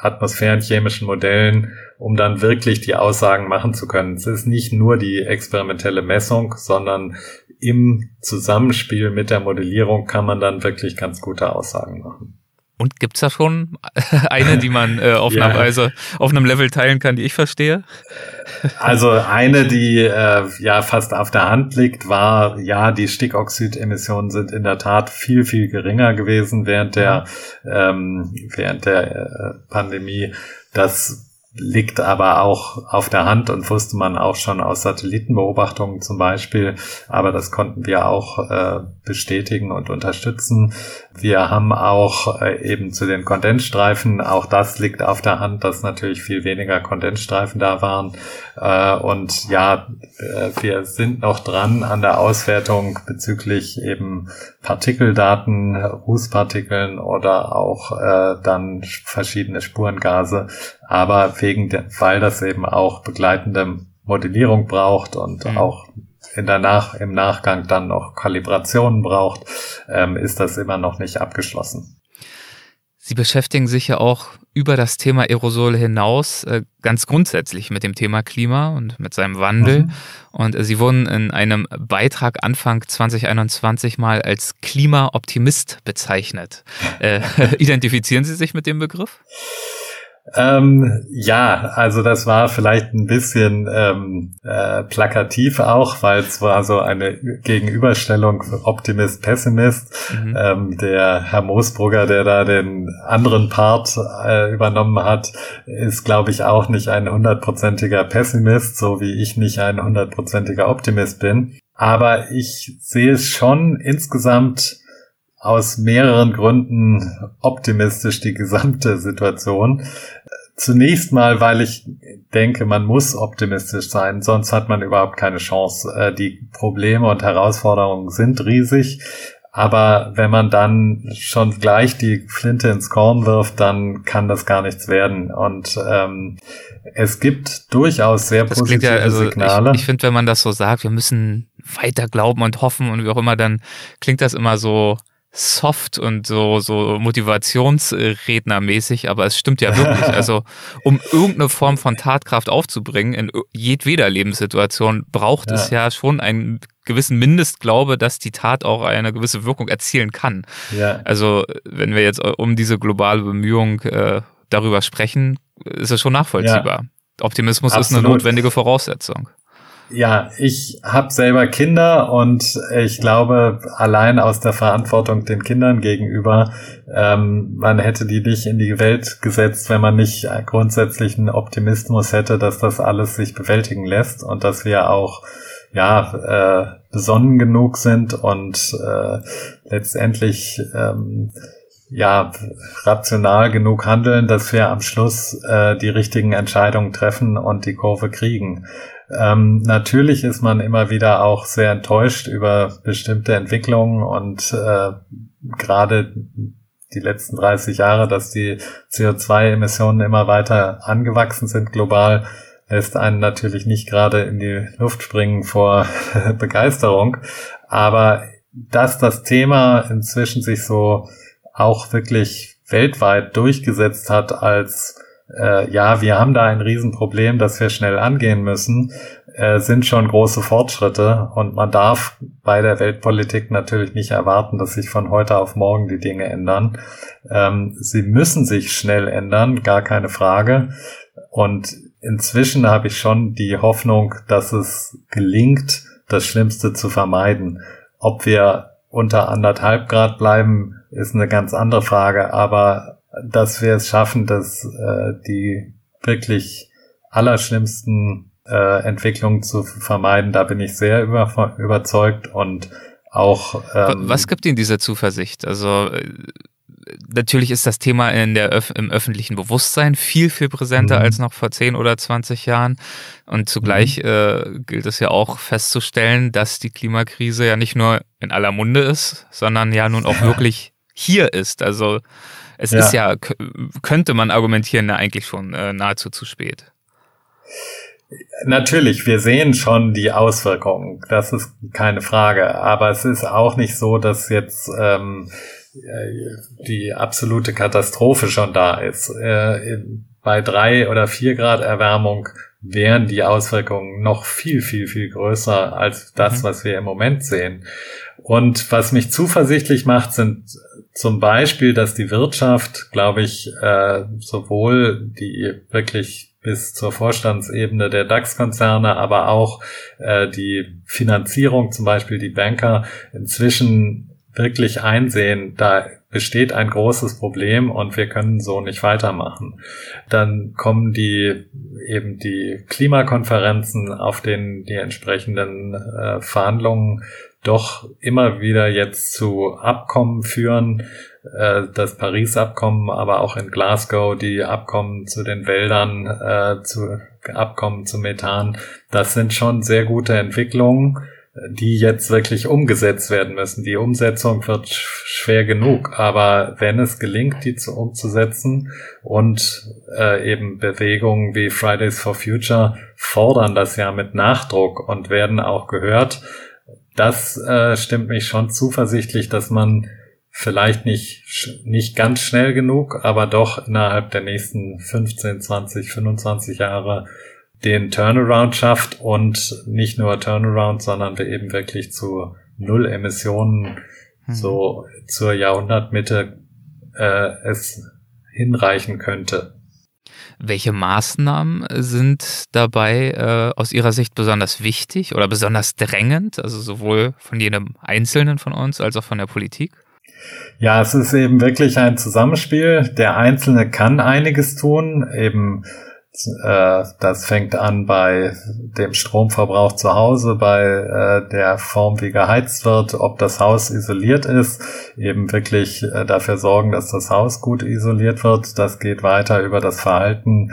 atmosphärenchemischen Modellen, um dann wirklich die Aussagen machen zu können. Es ist nicht nur die experimentelle Messung, sondern im Zusammenspiel mit der Modellierung kann man dann wirklich ganz gute Aussagen machen. Und gibt's da schon eine, die man äh, auf, ja. einer Weise, auf einem Level teilen kann, die ich verstehe? Also eine, die äh, ja fast auf der Hand liegt, war, ja, die Stickoxidemissionen sind in der Tat viel, viel geringer gewesen während der, ähm, während der äh, Pandemie. Das liegt aber auch auf der Hand und wusste man auch schon aus Satellitenbeobachtungen zum Beispiel. Aber das konnten wir auch äh, bestätigen und unterstützen. Wir haben auch äh, eben zu den Kondensstreifen, auch das liegt auf der Hand, dass natürlich viel weniger Kondensstreifen da waren. Äh, und ja, äh, wir sind noch dran an der Auswertung bezüglich eben Partikeldaten, Rußpartikeln oder auch dann verschiedene Spurengase. Aber wegen der, weil das eben auch begleitende Modellierung braucht und mhm. auch in der Nach im Nachgang dann noch Kalibrationen braucht, ähm, ist das immer noch nicht abgeschlossen. Sie beschäftigen sich ja auch über das Thema Aerosole hinaus äh, ganz grundsätzlich mit dem Thema Klima und mit seinem Wandel. Mhm. Und äh, Sie wurden in einem Beitrag Anfang 2021 mal als Klimaoptimist bezeichnet. Äh, identifizieren Sie sich mit dem Begriff? Ähm, ja, also das war vielleicht ein bisschen ähm, äh, plakativ auch, weil es war so eine Gegenüberstellung Optimist, Pessimist. Mhm. Ähm, der Herr Moosbrugger, der da den anderen Part äh, übernommen hat, ist, glaube ich, auch nicht ein hundertprozentiger Pessimist, so wie ich nicht ein hundertprozentiger Optimist bin. Aber ich sehe es schon insgesamt aus mehreren Gründen optimistisch die gesamte Situation. Zunächst mal, weil ich denke, man muss optimistisch sein, sonst hat man überhaupt keine Chance. Äh, die Probleme und Herausforderungen sind riesig. Aber wenn man dann schon gleich die Flinte ins Korn wirft, dann kann das gar nichts werden. Und ähm, es gibt durchaus sehr das positive ja, also Signale. Ich, ich finde, wenn man das so sagt, wir müssen weiter glauben und hoffen und wie auch immer, dann klingt das immer so soft und so, so motivationsrednermäßig, aber es stimmt ja wirklich. Also, um irgendeine Form von Tatkraft aufzubringen in jedweder Lebenssituation, braucht ja. es ja schon einen gewissen Mindestglaube, dass die Tat auch eine gewisse Wirkung erzielen kann. Ja. Also, wenn wir jetzt um diese globale Bemühung äh, darüber sprechen, ist es schon nachvollziehbar. Ja. Optimismus Absolut. ist eine notwendige Voraussetzung. Ja, ich habe selber Kinder und ich glaube, allein aus der Verantwortung den Kindern gegenüber, ähm, man hätte die nicht in die Welt gesetzt, wenn man nicht grundsätzlich einen Optimismus hätte, dass das alles sich bewältigen lässt und dass wir auch ja äh, besonnen genug sind und äh, letztendlich ähm, ja rational genug handeln, dass wir am Schluss äh, die richtigen Entscheidungen treffen und die Kurve kriegen. Ähm, natürlich ist man immer wieder auch sehr enttäuscht über bestimmte Entwicklungen und äh, gerade die letzten 30 Jahre, dass die CO2-Emissionen immer weiter angewachsen sind global, lässt einen natürlich nicht gerade in die Luft springen vor Begeisterung. Aber dass das Thema inzwischen sich so auch wirklich weltweit durchgesetzt hat als äh, ja, wir haben da ein Riesenproblem, das wir schnell angehen müssen, äh, sind schon große Fortschritte und man darf bei der Weltpolitik natürlich nicht erwarten, dass sich von heute auf morgen die Dinge ändern. Ähm, sie müssen sich schnell ändern, gar keine Frage. Und inzwischen habe ich schon die Hoffnung, dass es gelingt, das Schlimmste zu vermeiden. Ob wir unter anderthalb Grad bleiben, ist eine ganz andere Frage, aber dass wir es schaffen, dass äh, die wirklich allerschlimmsten äh, Entwicklungen zu vermeiden. Da bin ich sehr über, überzeugt und auch. Ähm, Was gibt Ihnen diese Zuversicht? Also äh, natürlich ist das Thema in der Öf im öffentlichen Bewusstsein viel, viel präsenter mhm. als noch vor 10 oder 20 Jahren. Und zugleich mhm. äh, gilt es ja auch festzustellen, dass die Klimakrise ja nicht nur in aller Munde ist, sondern ja nun auch wirklich hier ist. Also es ja. ist ja, könnte man argumentieren, eigentlich schon äh, nahezu zu spät. Natürlich, wir sehen schon die Auswirkungen, das ist keine Frage. Aber es ist auch nicht so, dass jetzt ähm, äh, die absolute Katastrophe schon da ist. Äh, bei drei oder vier Grad Erwärmung wären die Auswirkungen noch viel, viel, viel größer als das, mhm. was wir im Moment sehen. Und was mich zuversichtlich macht, sind zum Beispiel, dass die Wirtschaft, glaube ich, äh, sowohl die wirklich bis zur Vorstandsebene der DAX-Konzerne, aber auch äh, die Finanzierung, zum Beispiel die Banker, inzwischen wirklich einsehen, da besteht ein großes Problem und wir können so nicht weitermachen. Dann kommen die eben die Klimakonferenzen, auf denen die entsprechenden äh, Verhandlungen doch immer wieder jetzt zu Abkommen führen, äh, das Paris-Abkommen, aber auch in Glasgow die Abkommen zu den Wäldern, äh, zu Abkommen zu Methan. Das sind schon sehr gute Entwicklungen, die jetzt wirklich umgesetzt werden müssen. Die Umsetzung wird schwer genug, aber wenn es gelingt, die zu umzusetzen und äh, eben Bewegungen wie Fridays for Future fordern das ja mit Nachdruck und werden auch gehört, das äh, stimmt mich schon zuversichtlich, dass man vielleicht nicht, nicht ganz schnell genug, aber doch innerhalb der nächsten 15, 20, 25 Jahre den Turnaround schafft und nicht nur Turnaround, sondern wir eben wirklich zu Null Emissionen hm. so zur Jahrhundertmitte äh, es hinreichen könnte. Welche Maßnahmen sind dabei äh, aus Ihrer Sicht besonders wichtig oder besonders drängend, also sowohl von jedem Einzelnen von uns als auch von der Politik? Ja, es ist eben wirklich ein Zusammenspiel. Der Einzelne kann einiges tun, eben das fängt an bei dem Stromverbrauch zu Hause, bei äh, der Form, wie geheizt wird, ob das Haus isoliert ist, eben wirklich äh, dafür sorgen, dass das Haus gut isoliert wird. Das geht weiter über das Verhalten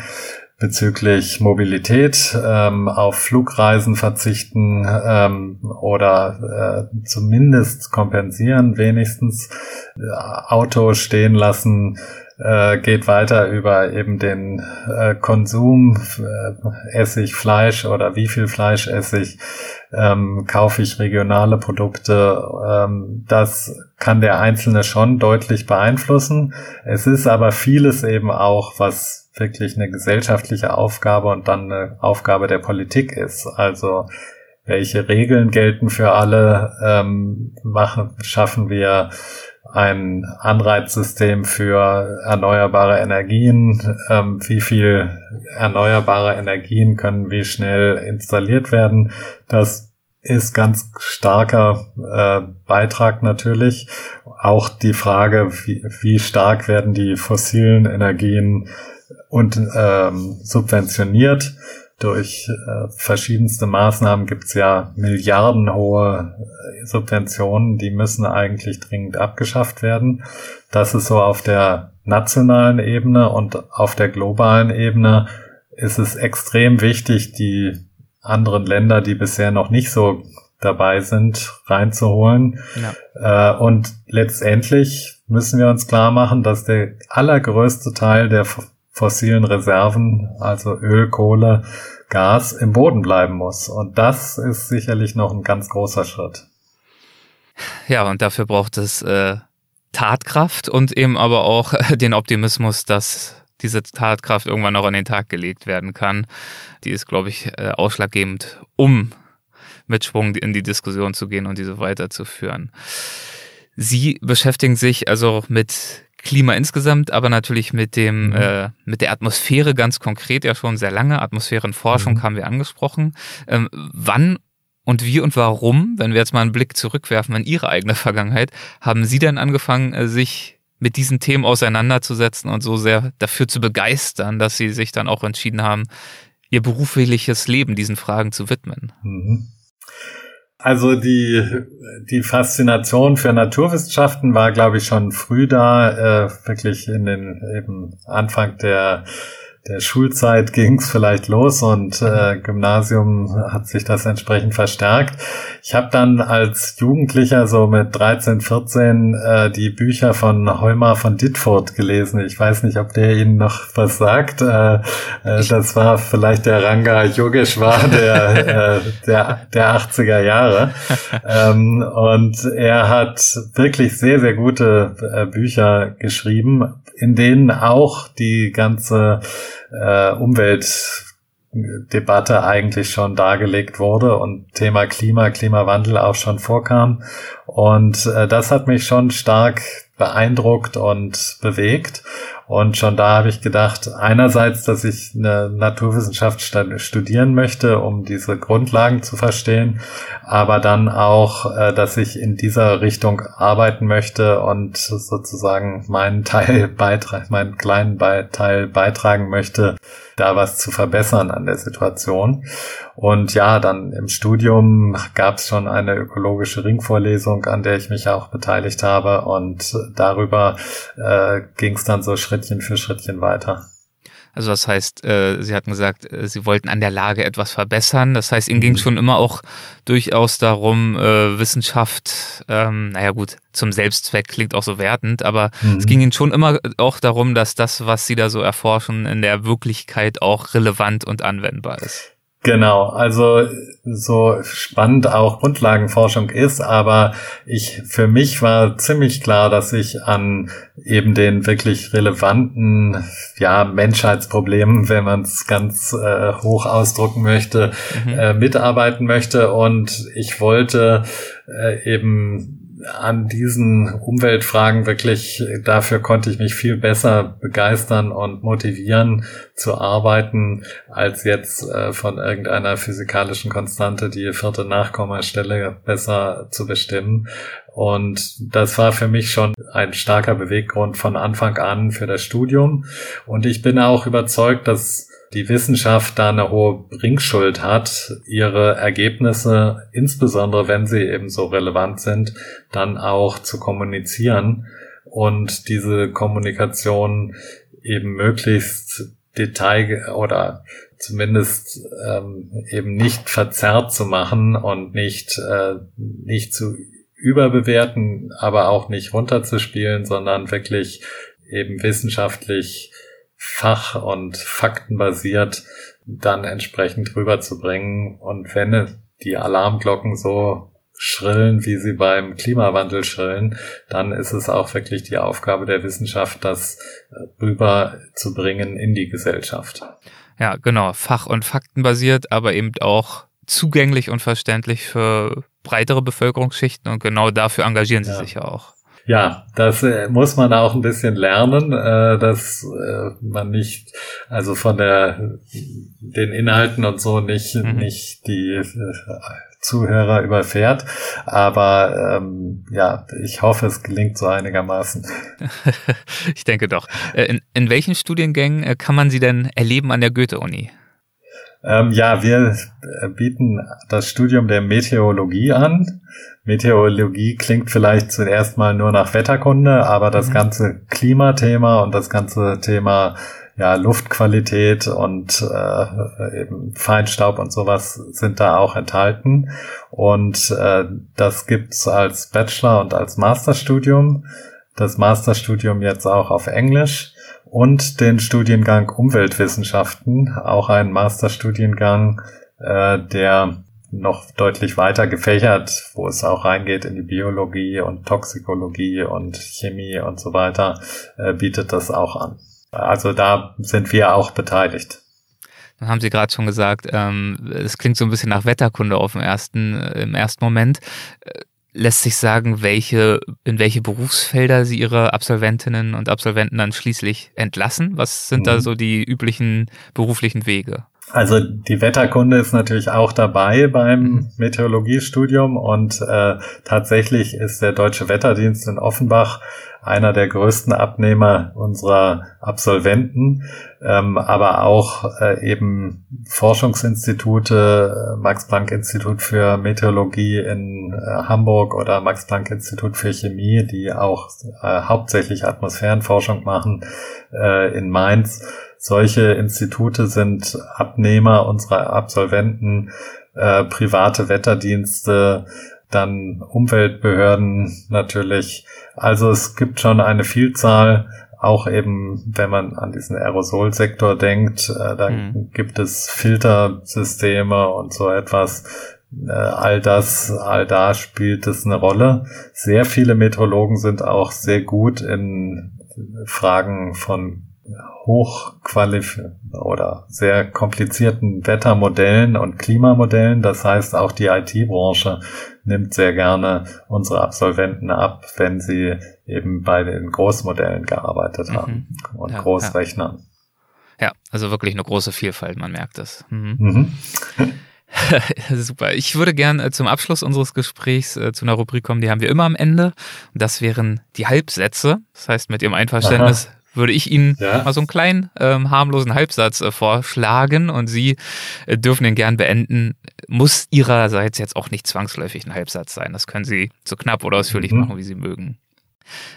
bezüglich Mobilität, ähm, auf Flugreisen verzichten ähm, oder äh, zumindest kompensieren, wenigstens äh, Auto stehen lassen, äh, geht weiter über eben den äh, Konsum, äh, esse ich Fleisch oder wie viel Fleisch esse ich, ähm, kaufe ich regionale Produkte. Ähm, das kann der Einzelne schon deutlich beeinflussen. Es ist aber vieles eben auch, was wirklich eine gesellschaftliche Aufgabe und dann eine Aufgabe der Politik ist. Also welche Regeln gelten für alle, ähm, machen, schaffen wir ein Anreizsystem für erneuerbare Energien, ähm, wie viel erneuerbare Energien können wie schnell installiert werden. Das ist ganz starker äh, Beitrag natürlich. Auch die Frage, wie, wie stark werden die fossilen Energien und ähm, subventioniert. Durch äh, verschiedenste Maßnahmen gibt es ja milliardenhohe äh, Subventionen, die müssen eigentlich dringend abgeschafft werden. Das ist so auf der nationalen Ebene und auf der globalen Ebene ist es extrem wichtig, die anderen Länder, die bisher noch nicht so dabei sind, reinzuholen. Ja. Äh, und letztendlich müssen wir uns klar machen, dass der allergrößte Teil der fossilen Reserven, also Öl, Kohle, Gas, im Boden bleiben muss. Und das ist sicherlich noch ein ganz großer Schritt. Ja, und dafür braucht es äh, Tatkraft und eben aber auch den Optimismus, dass diese Tatkraft irgendwann noch an den Tag gelegt werden kann. Die ist, glaube ich, äh, ausschlaggebend, um mit Schwung in die Diskussion zu gehen und diese weiterzuführen. Sie beschäftigen sich also mit Klima insgesamt, aber natürlich mit dem, mhm. äh, mit der Atmosphäre ganz konkret ja schon sehr lange. Atmosphärenforschung mhm. haben wir angesprochen. Ähm, wann und wie und warum, wenn wir jetzt mal einen Blick zurückwerfen in Ihre eigene Vergangenheit, haben Sie denn angefangen, äh, sich mit diesen Themen auseinanderzusetzen und so sehr dafür zu begeistern, dass Sie sich dann auch entschieden haben, Ihr berufliches Leben diesen Fragen zu widmen? Mhm. Also die, die Faszination für Naturwissenschaften war, glaube ich, schon früh da, äh, wirklich in den eben Anfang der der Schulzeit ging es vielleicht los und äh, Gymnasium hat sich das entsprechend verstärkt. Ich habe dann als Jugendlicher so mit 13, 14 äh, die Bücher von Heumar von Ditfurth gelesen. Ich weiß nicht, ob der Ihnen noch was sagt. Äh, äh, das war vielleicht der Ranga Yogeshwar der, äh, der, der 80er Jahre. Ähm, und er hat wirklich sehr, sehr gute äh, Bücher geschrieben, in denen auch die ganze äh, Umweltdebatte eigentlich schon dargelegt wurde und Thema Klima, Klimawandel auch schon vorkam. Und äh, das hat mich schon stark beeindruckt und bewegt. Und schon da habe ich gedacht, einerseits, dass ich eine Naturwissenschaft studieren möchte, um diese Grundlagen zu verstehen, aber dann auch, äh, dass ich in dieser Richtung arbeiten möchte und sozusagen meinen Teil beitragen, meinen kleinen Teil beitragen möchte, da was zu verbessern an der Situation. Und ja, dann im Studium gab es schon eine ökologische Ringvorlesung, an der ich mich auch beteiligt habe. Und darüber äh, ging es dann so Schrittchen für Schrittchen weiter. Also das heißt, äh, Sie hatten gesagt, äh, Sie wollten an der Lage etwas verbessern. Das heißt, Ihnen ging mhm. schon immer auch durchaus darum, äh, Wissenschaft, ähm, naja gut, zum Selbstzweck klingt auch so wertend, aber mhm. es ging Ihnen schon immer auch darum, dass das, was Sie da so erforschen, in der Wirklichkeit auch relevant und anwendbar ist. Genau, also so spannend auch Grundlagenforschung ist, aber ich für mich war ziemlich klar, dass ich an eben den wirklich relevanten ja Menschheitsproblemen, wenn man es ganz äh, hoch ausdrucken möchte, mhm. äh, mitarbeiten möchte und ich wollte äh, eben an diesen Umweltfragen wirklich, dafür konnte ich mich viel besser begeistern und motivieren zu arbeiten, als jetzt äh, von irgendeiner physikalischen Konstante die vierte Nachkommastelle besser zu bestimmen. Und das war für mich schon ein starker Beweggrund von Anfang an für das Studium. Und ich bin auch überzeugt, dass die Wissenschaft da eine hohe Bringschuld hat, ihre Ergebnisse, insbesondere wenn sie eben so relevant sind, dann auch zu kommunizieren und diese Kommunikation eben möglichst detail oder zumindest ähm, eben nicht verzerrt zu machen und nicht äh, nicht zu überbewerten, aber auch nicht runterzuspielen, sondern wirklich eben wissenschaftlich fach- und faktenbasiert dann entsprechend rüberzubringen. Und wenn die Alarmglocken so schrillen, wie sie beim Klimawandel schrillen, dann ist es auch wirklich die Aufgabe der Wissenschaft, das rüberzubringen in die Gesellschaft. Ja, genau. Fach- und faktenbasiert, aber eben auch zugänglich und verständlich für breitere Bevölkerungsschichten und genau dafür engagieren sie ja. sich ja auch. Ja, das äh, muss man auch ein bisschen lernen, äh, dass äh, man nicht, also von der den Inhalten und so nicht mhm. nicht die äh, Zuhörer überfährt. Aber ähm, ja, ich hoffe, es gelingt so einigermaßen. ich denke doch. Äh, in, in welchen Studiengängen äh, kann man sie denn erleben an der Goethe-Uni? Ähm, ja, wir bieten das Studium der Meteorologie an. Meteorologie klingt vielleicht zuerst mal nur nach Wetterkunde, aber das mhm. ganze Klimathema und das ganze Thema ja, Luftqualität und äh, eben Feinstaub und sowas sind da auch enthalten. Und äh, das gibt's als Bachelor und als Masterstudium. Das Masterstudium jetzt auch auf Englisch und den Studiengang Umweltwissenschaften, auch ein Masterstudiengang, äh, der noch deutlich weiter gefächert, wo es auch reingeht in die Biologie und Toxikologie und Chemie und so weiter, äh, bietet das auch an. Also da sind wir auch beteiligt. Dann haben Sie gerade schon gesagt, ähm, es klingt so ein bisschen nach Wetterkunde auf dem ersten, im ersten Moment. Lässt sich sagen, welche, in welche Berufsfelder Sie Ihre Absolventinnen und Absolventen dann schließlich entlassen? Was sind mhm. da so die üblichen beruflichen Wege? Also die Wetterkunde ist natürlich auch dabei beim mhm. Meteorologiestudium und äh, tatsächlich ist der Deutsche Wetterdienst in Offenbach einer der größten Abnehmer unserer Absolventen, ähm, aber auch äh, eben Forschungsinstitute, äh, Max-Planck-Institut für Meteorologie in äh, Hamburg oder Max-Planck-Institut für Chemie, die auch äh, hauptsächlich Atmosphärenforschung machen äh, in Mainz. Solche Institute sind Abnehmer unserer Absolventen, äh, private Wetterdienste, dann Umweltbehörden natürlich also es gibt schon eine Vielzahl, auch eben, wenn man an diesen Aerosolsektor denkt, äh, dann mhm. gibt es Filtersysteme und so etwas. Äh, all das, all da spielt es eine Rolle. Sehr viele Meteorologen sind auch sehr gut in Fragen von hochqualif oder sehr komplizierten Wettermodellen und Klimamodellen. Das heißt, auch die IT-Branche nimmt sehr gerne unsere Absolventen ab, wenn sie eben bei den Großmodellen gearbeitet haben mhm. und ja, Großrechnern. Ja. ja. also wirklich eine große Vielfalt, man merkt es. Mhm. Mhm. Super. Ich würde gern äh, zum Abschluss unseres Gesprächs äh, zu einer Rubrik kommen, die haben wir immer am Ende. Das wären die Halbsätze. Das heißt, mit Ihrem Einverständnis Aha würde ich Ihnen ja. mal so einen kleinen ähm, harmlosen Halbsatz äh, vorschlagen und Sie äh, dürfen den gern beenden. Muss Ihrerseits jetzt auch nicht zwangsläufig ein Halbsatz sein. Das können Sie so knapp oder ausführlich mhm. machen, wie Sie mögen.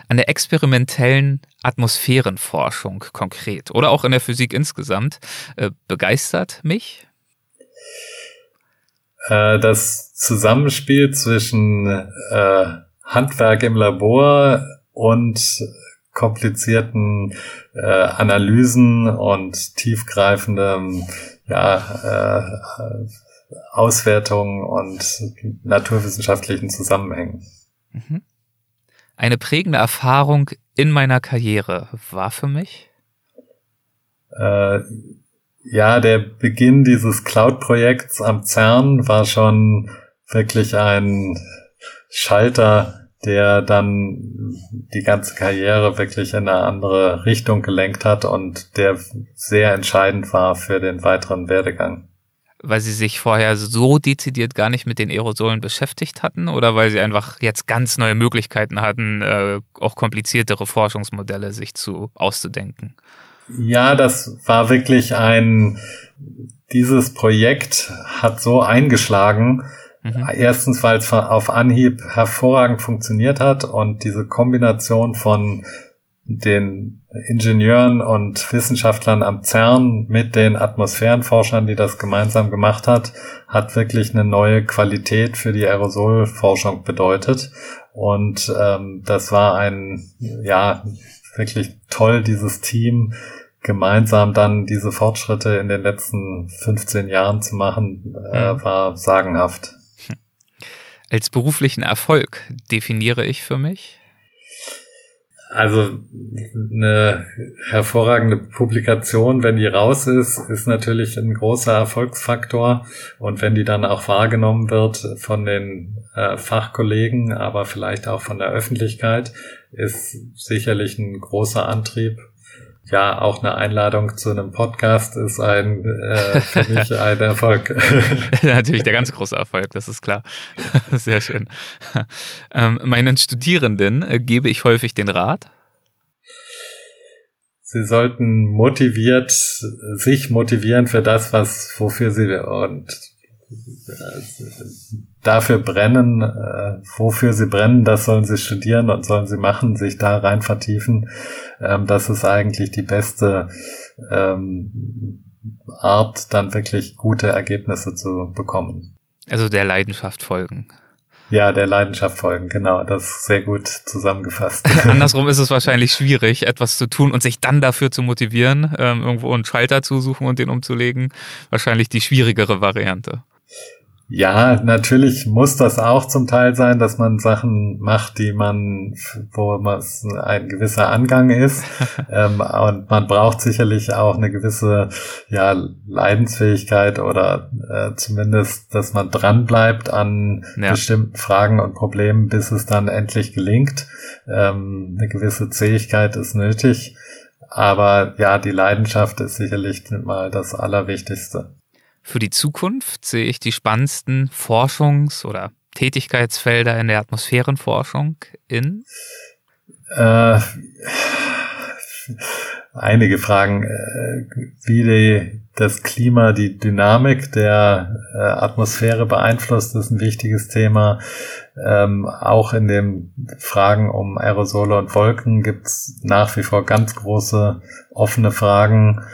An der experimentellen Atmosphärenforschung konkret oder auch in der Physik insgesamt äh, begeistert mich? Äh, das Zusammenspiel zwischen äh, Handwerk im Labor und komplizierten äh, Analysen und tiefgreifendem ja, äh, Auswertungen und naturwissenschaftlichen Zusammenhängen. Mhm. Eine prägende Erfahrung in meiner Karriere war für mich? Äh, ja, der Beginn dieses Cloud-Projekts am CERN war schon wirklich ein Schalter der dann die ganze Karriere wirklich in eine andere Richtung gelenkt hat und der sehr entscheidend war für den weiteren Werdegang. Weil sie sich vorher so dezidiert gar nicht mit den Aerosolen beschäftigt hatten oder weil sie einfach jetzt ganz neue Möglichkeiten hatten, äh, auch kompliziertere Forschungsmodelle sich zu auszudenken? Ja, das war wirklich ein, dieses Projekt hat so eingeschlagen, Mhm. Erstens, weil es auf Anhieb hervorragend funktioniert hat und diese Kombination von den Ingenieuren und Wissenschaftlern am CERN mit den Atmosphärenforschern, die das gemeinsam gemacht hat, hat wirklich eine neue Qualität für die Aerosolforschung bedeutet. Und ähm, das war ein, ja, wirklich toll, dieses Team gemeinsam dann diese Fortschritte in den letzten 15 Jahren zu machen, äh, mhm. war sagenhaft. Als beruflichen Erfolg definiere ich für mich? Also eine hervorragende Publikation, wenn die raus ist, ist natürlich ein großer Erfolgsfaktor. Und wenn die dann auch wahrgenommen wird von den äh, Fachkollegen, aber vielleicht auch von der Öffentlichkeit, ist sicherlich ein großer Antrieb ja, auch eine Einladung zu einem Podcast ist ein äh, für mich ein Erfolg. Natürlich der ganz große Erfolg, das ist klar. Sehr schön. Ähm, meinen Studierenden äh, gebe ich häufig den Rat. Sie sollten motiviert, sich motivieren für das, was, wofür sie und dafür brennen, äh, wofür sie brennen, das sollen sie studieren und sollen sie machen, sich da rein vertiefen. Ähm, das ist eigentlich die beste ähm, Art, dann wirklich gute Ergebnisse zu bekommen. Also der Leidenschaft folgen. Ja, der Leidenschaft folgen, genau. Das ist sehr gut zusammengefasst. Andersrum ist es wahrscheinlich schwierig, etwas zu tun und sich dann dafür zu motivieren, ähm, irgendwo einen Schalter zu suchen und den umzulegen. Wahrscheinlich die schwierigere Variante. Ja, natürlich muss das auch zum Teil sein, dass man Sachen macht, die man, wo man ein gewisser Angang ist. ähm, und man braucht sicherlich auch eine gewisse ja, Leidensfähigkeit oder äh, zumindest, dass man dranbleibt an ja. bestimmten Fragen und Problemen, bis es dann endlich gelingt. Ähm, eine gewisse Zähigkeit ist nötig. Aber ja, die Leidenschaft ist sicherlich mal das Allerwichtigste. Für die Zukunft sehe ich die spannendsten Forschungs- oder Tätigkeitsfelder in der Atmosphärenforschung in? Äh, einige Fragen, äh, wie die, das Klima, die Dynamik der äh, Atmosphäre beeinflusst, ist ein wichtiges Thema. Ähm, auch in den Fragen um Aerosole und Wolken gibt es nach wie vor ganz große offene Fragen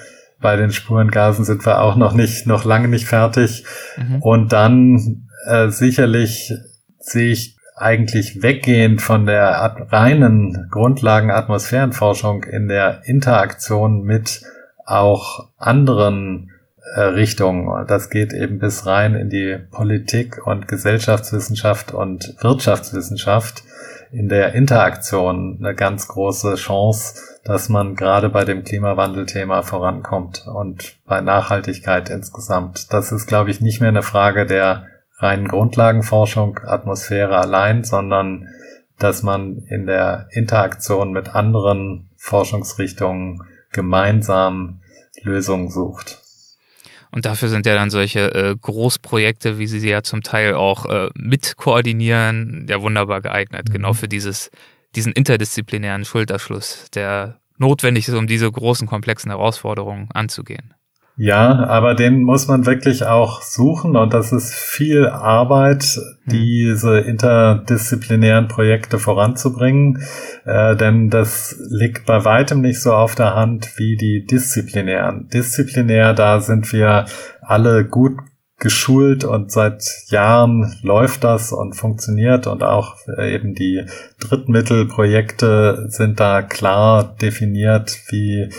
bei den Spurengasen sind wir auch noch nicht, noch lange nicht fertig. Mhm. Und dann äh, sicherlich sehe ich eigentlich weggehend von der reinen Grundlagenatmosphärenforschung in der Interaktion mit auch anderen äh, Richtungen. Das geht eben bis rein in die Politik und Gesellschaftswissenschaft und Wirtschaftswissenschaft in der Interaktion eine ganz große Chance, dass man gerade bei dem Klimawandelthema vorankommt und bei Nachhaltigkeit insgesamt. Das ist, glaube ich, nicht mehr eine Frage der reinen Grundlagenforschung, Atmosphäre allein, sondern dass man in der Interaktion mit anderen Forschungsrichtungen gemeinsam Lösungen sucht. Und dafür sind ja dann solche äh, Großprojekte, wie sie sie ja zum Teil auch äh, mit koordinieren, ja wunderbar geeignet, mhm. genau für dieses diesen interdisziplinären Schulterschluss, der notwendig ist, um diese großen, komplexen Herausforderungen anzugehen. Ja, aber den muss man wirklich auch suchen und das ist viel Arbeit, mhm. diese interdisziplinären Projekte voranzubringen, äh, denn das liegt bei weitem nicht so auf der Hand wie die disziplinären. Disziplinär, da sind wir alle gut geschult und seit Jahren läuft das und funktioniert und auch äh, eben die Drittmittelprojekte sind da klar definiert, wie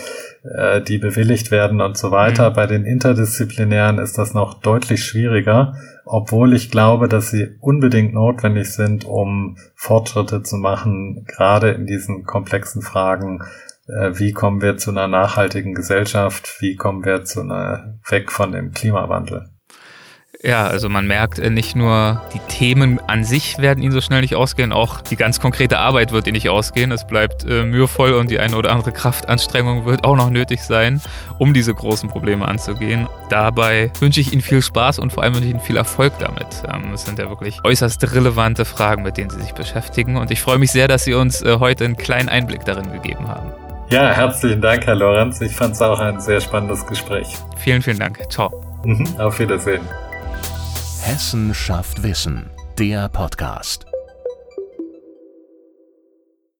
äh, die bewilligt werden und so weiter. Mhm. Bei den interdisziplinären ist das noch deutlich schwieriger, obwohl ich glaube, dass sie unbedingt notwendig sind, um Fortschritte zu machen, gerade in diesen komplexen Fragen äh, wie kommen wir zu einer nachhaltigen Gesellschaft, wie kommen wir zu einer weg von dem Klimawandel. Ja, also man merkt äh, nicht nur die Themen an sich werden ihnen so schnell nicht ausgehen, auch die ganz konkrete Arbeit wird ihnen nicht ausgehen. Es bleibt äh, mühevoll und die eine oder andere Kraftanstrengung wird auch noch nötig sein, um diese großen Probleme anzugehen. Dabei wünsche ich Ihnen viel Spaß und vor allem wünsche ich Ihnen viel Erfolg damit. Ähm, es sind ja wirklich äußerst relevante Fragen, mit denen Sie sich beschäftigen und ich freue mich sehr, dass Sie uns äh, heute einen kleinen Einblick darin gegeben haben. Ja, herzlichen Dank, Herr Lorenz. Ich fand es auch ein sehr spannendes Gespräch. Vielen, vielen Dank. Ciao. Mhm, auf Wiedersehen. Hessen schafft Wissen, der Podcast.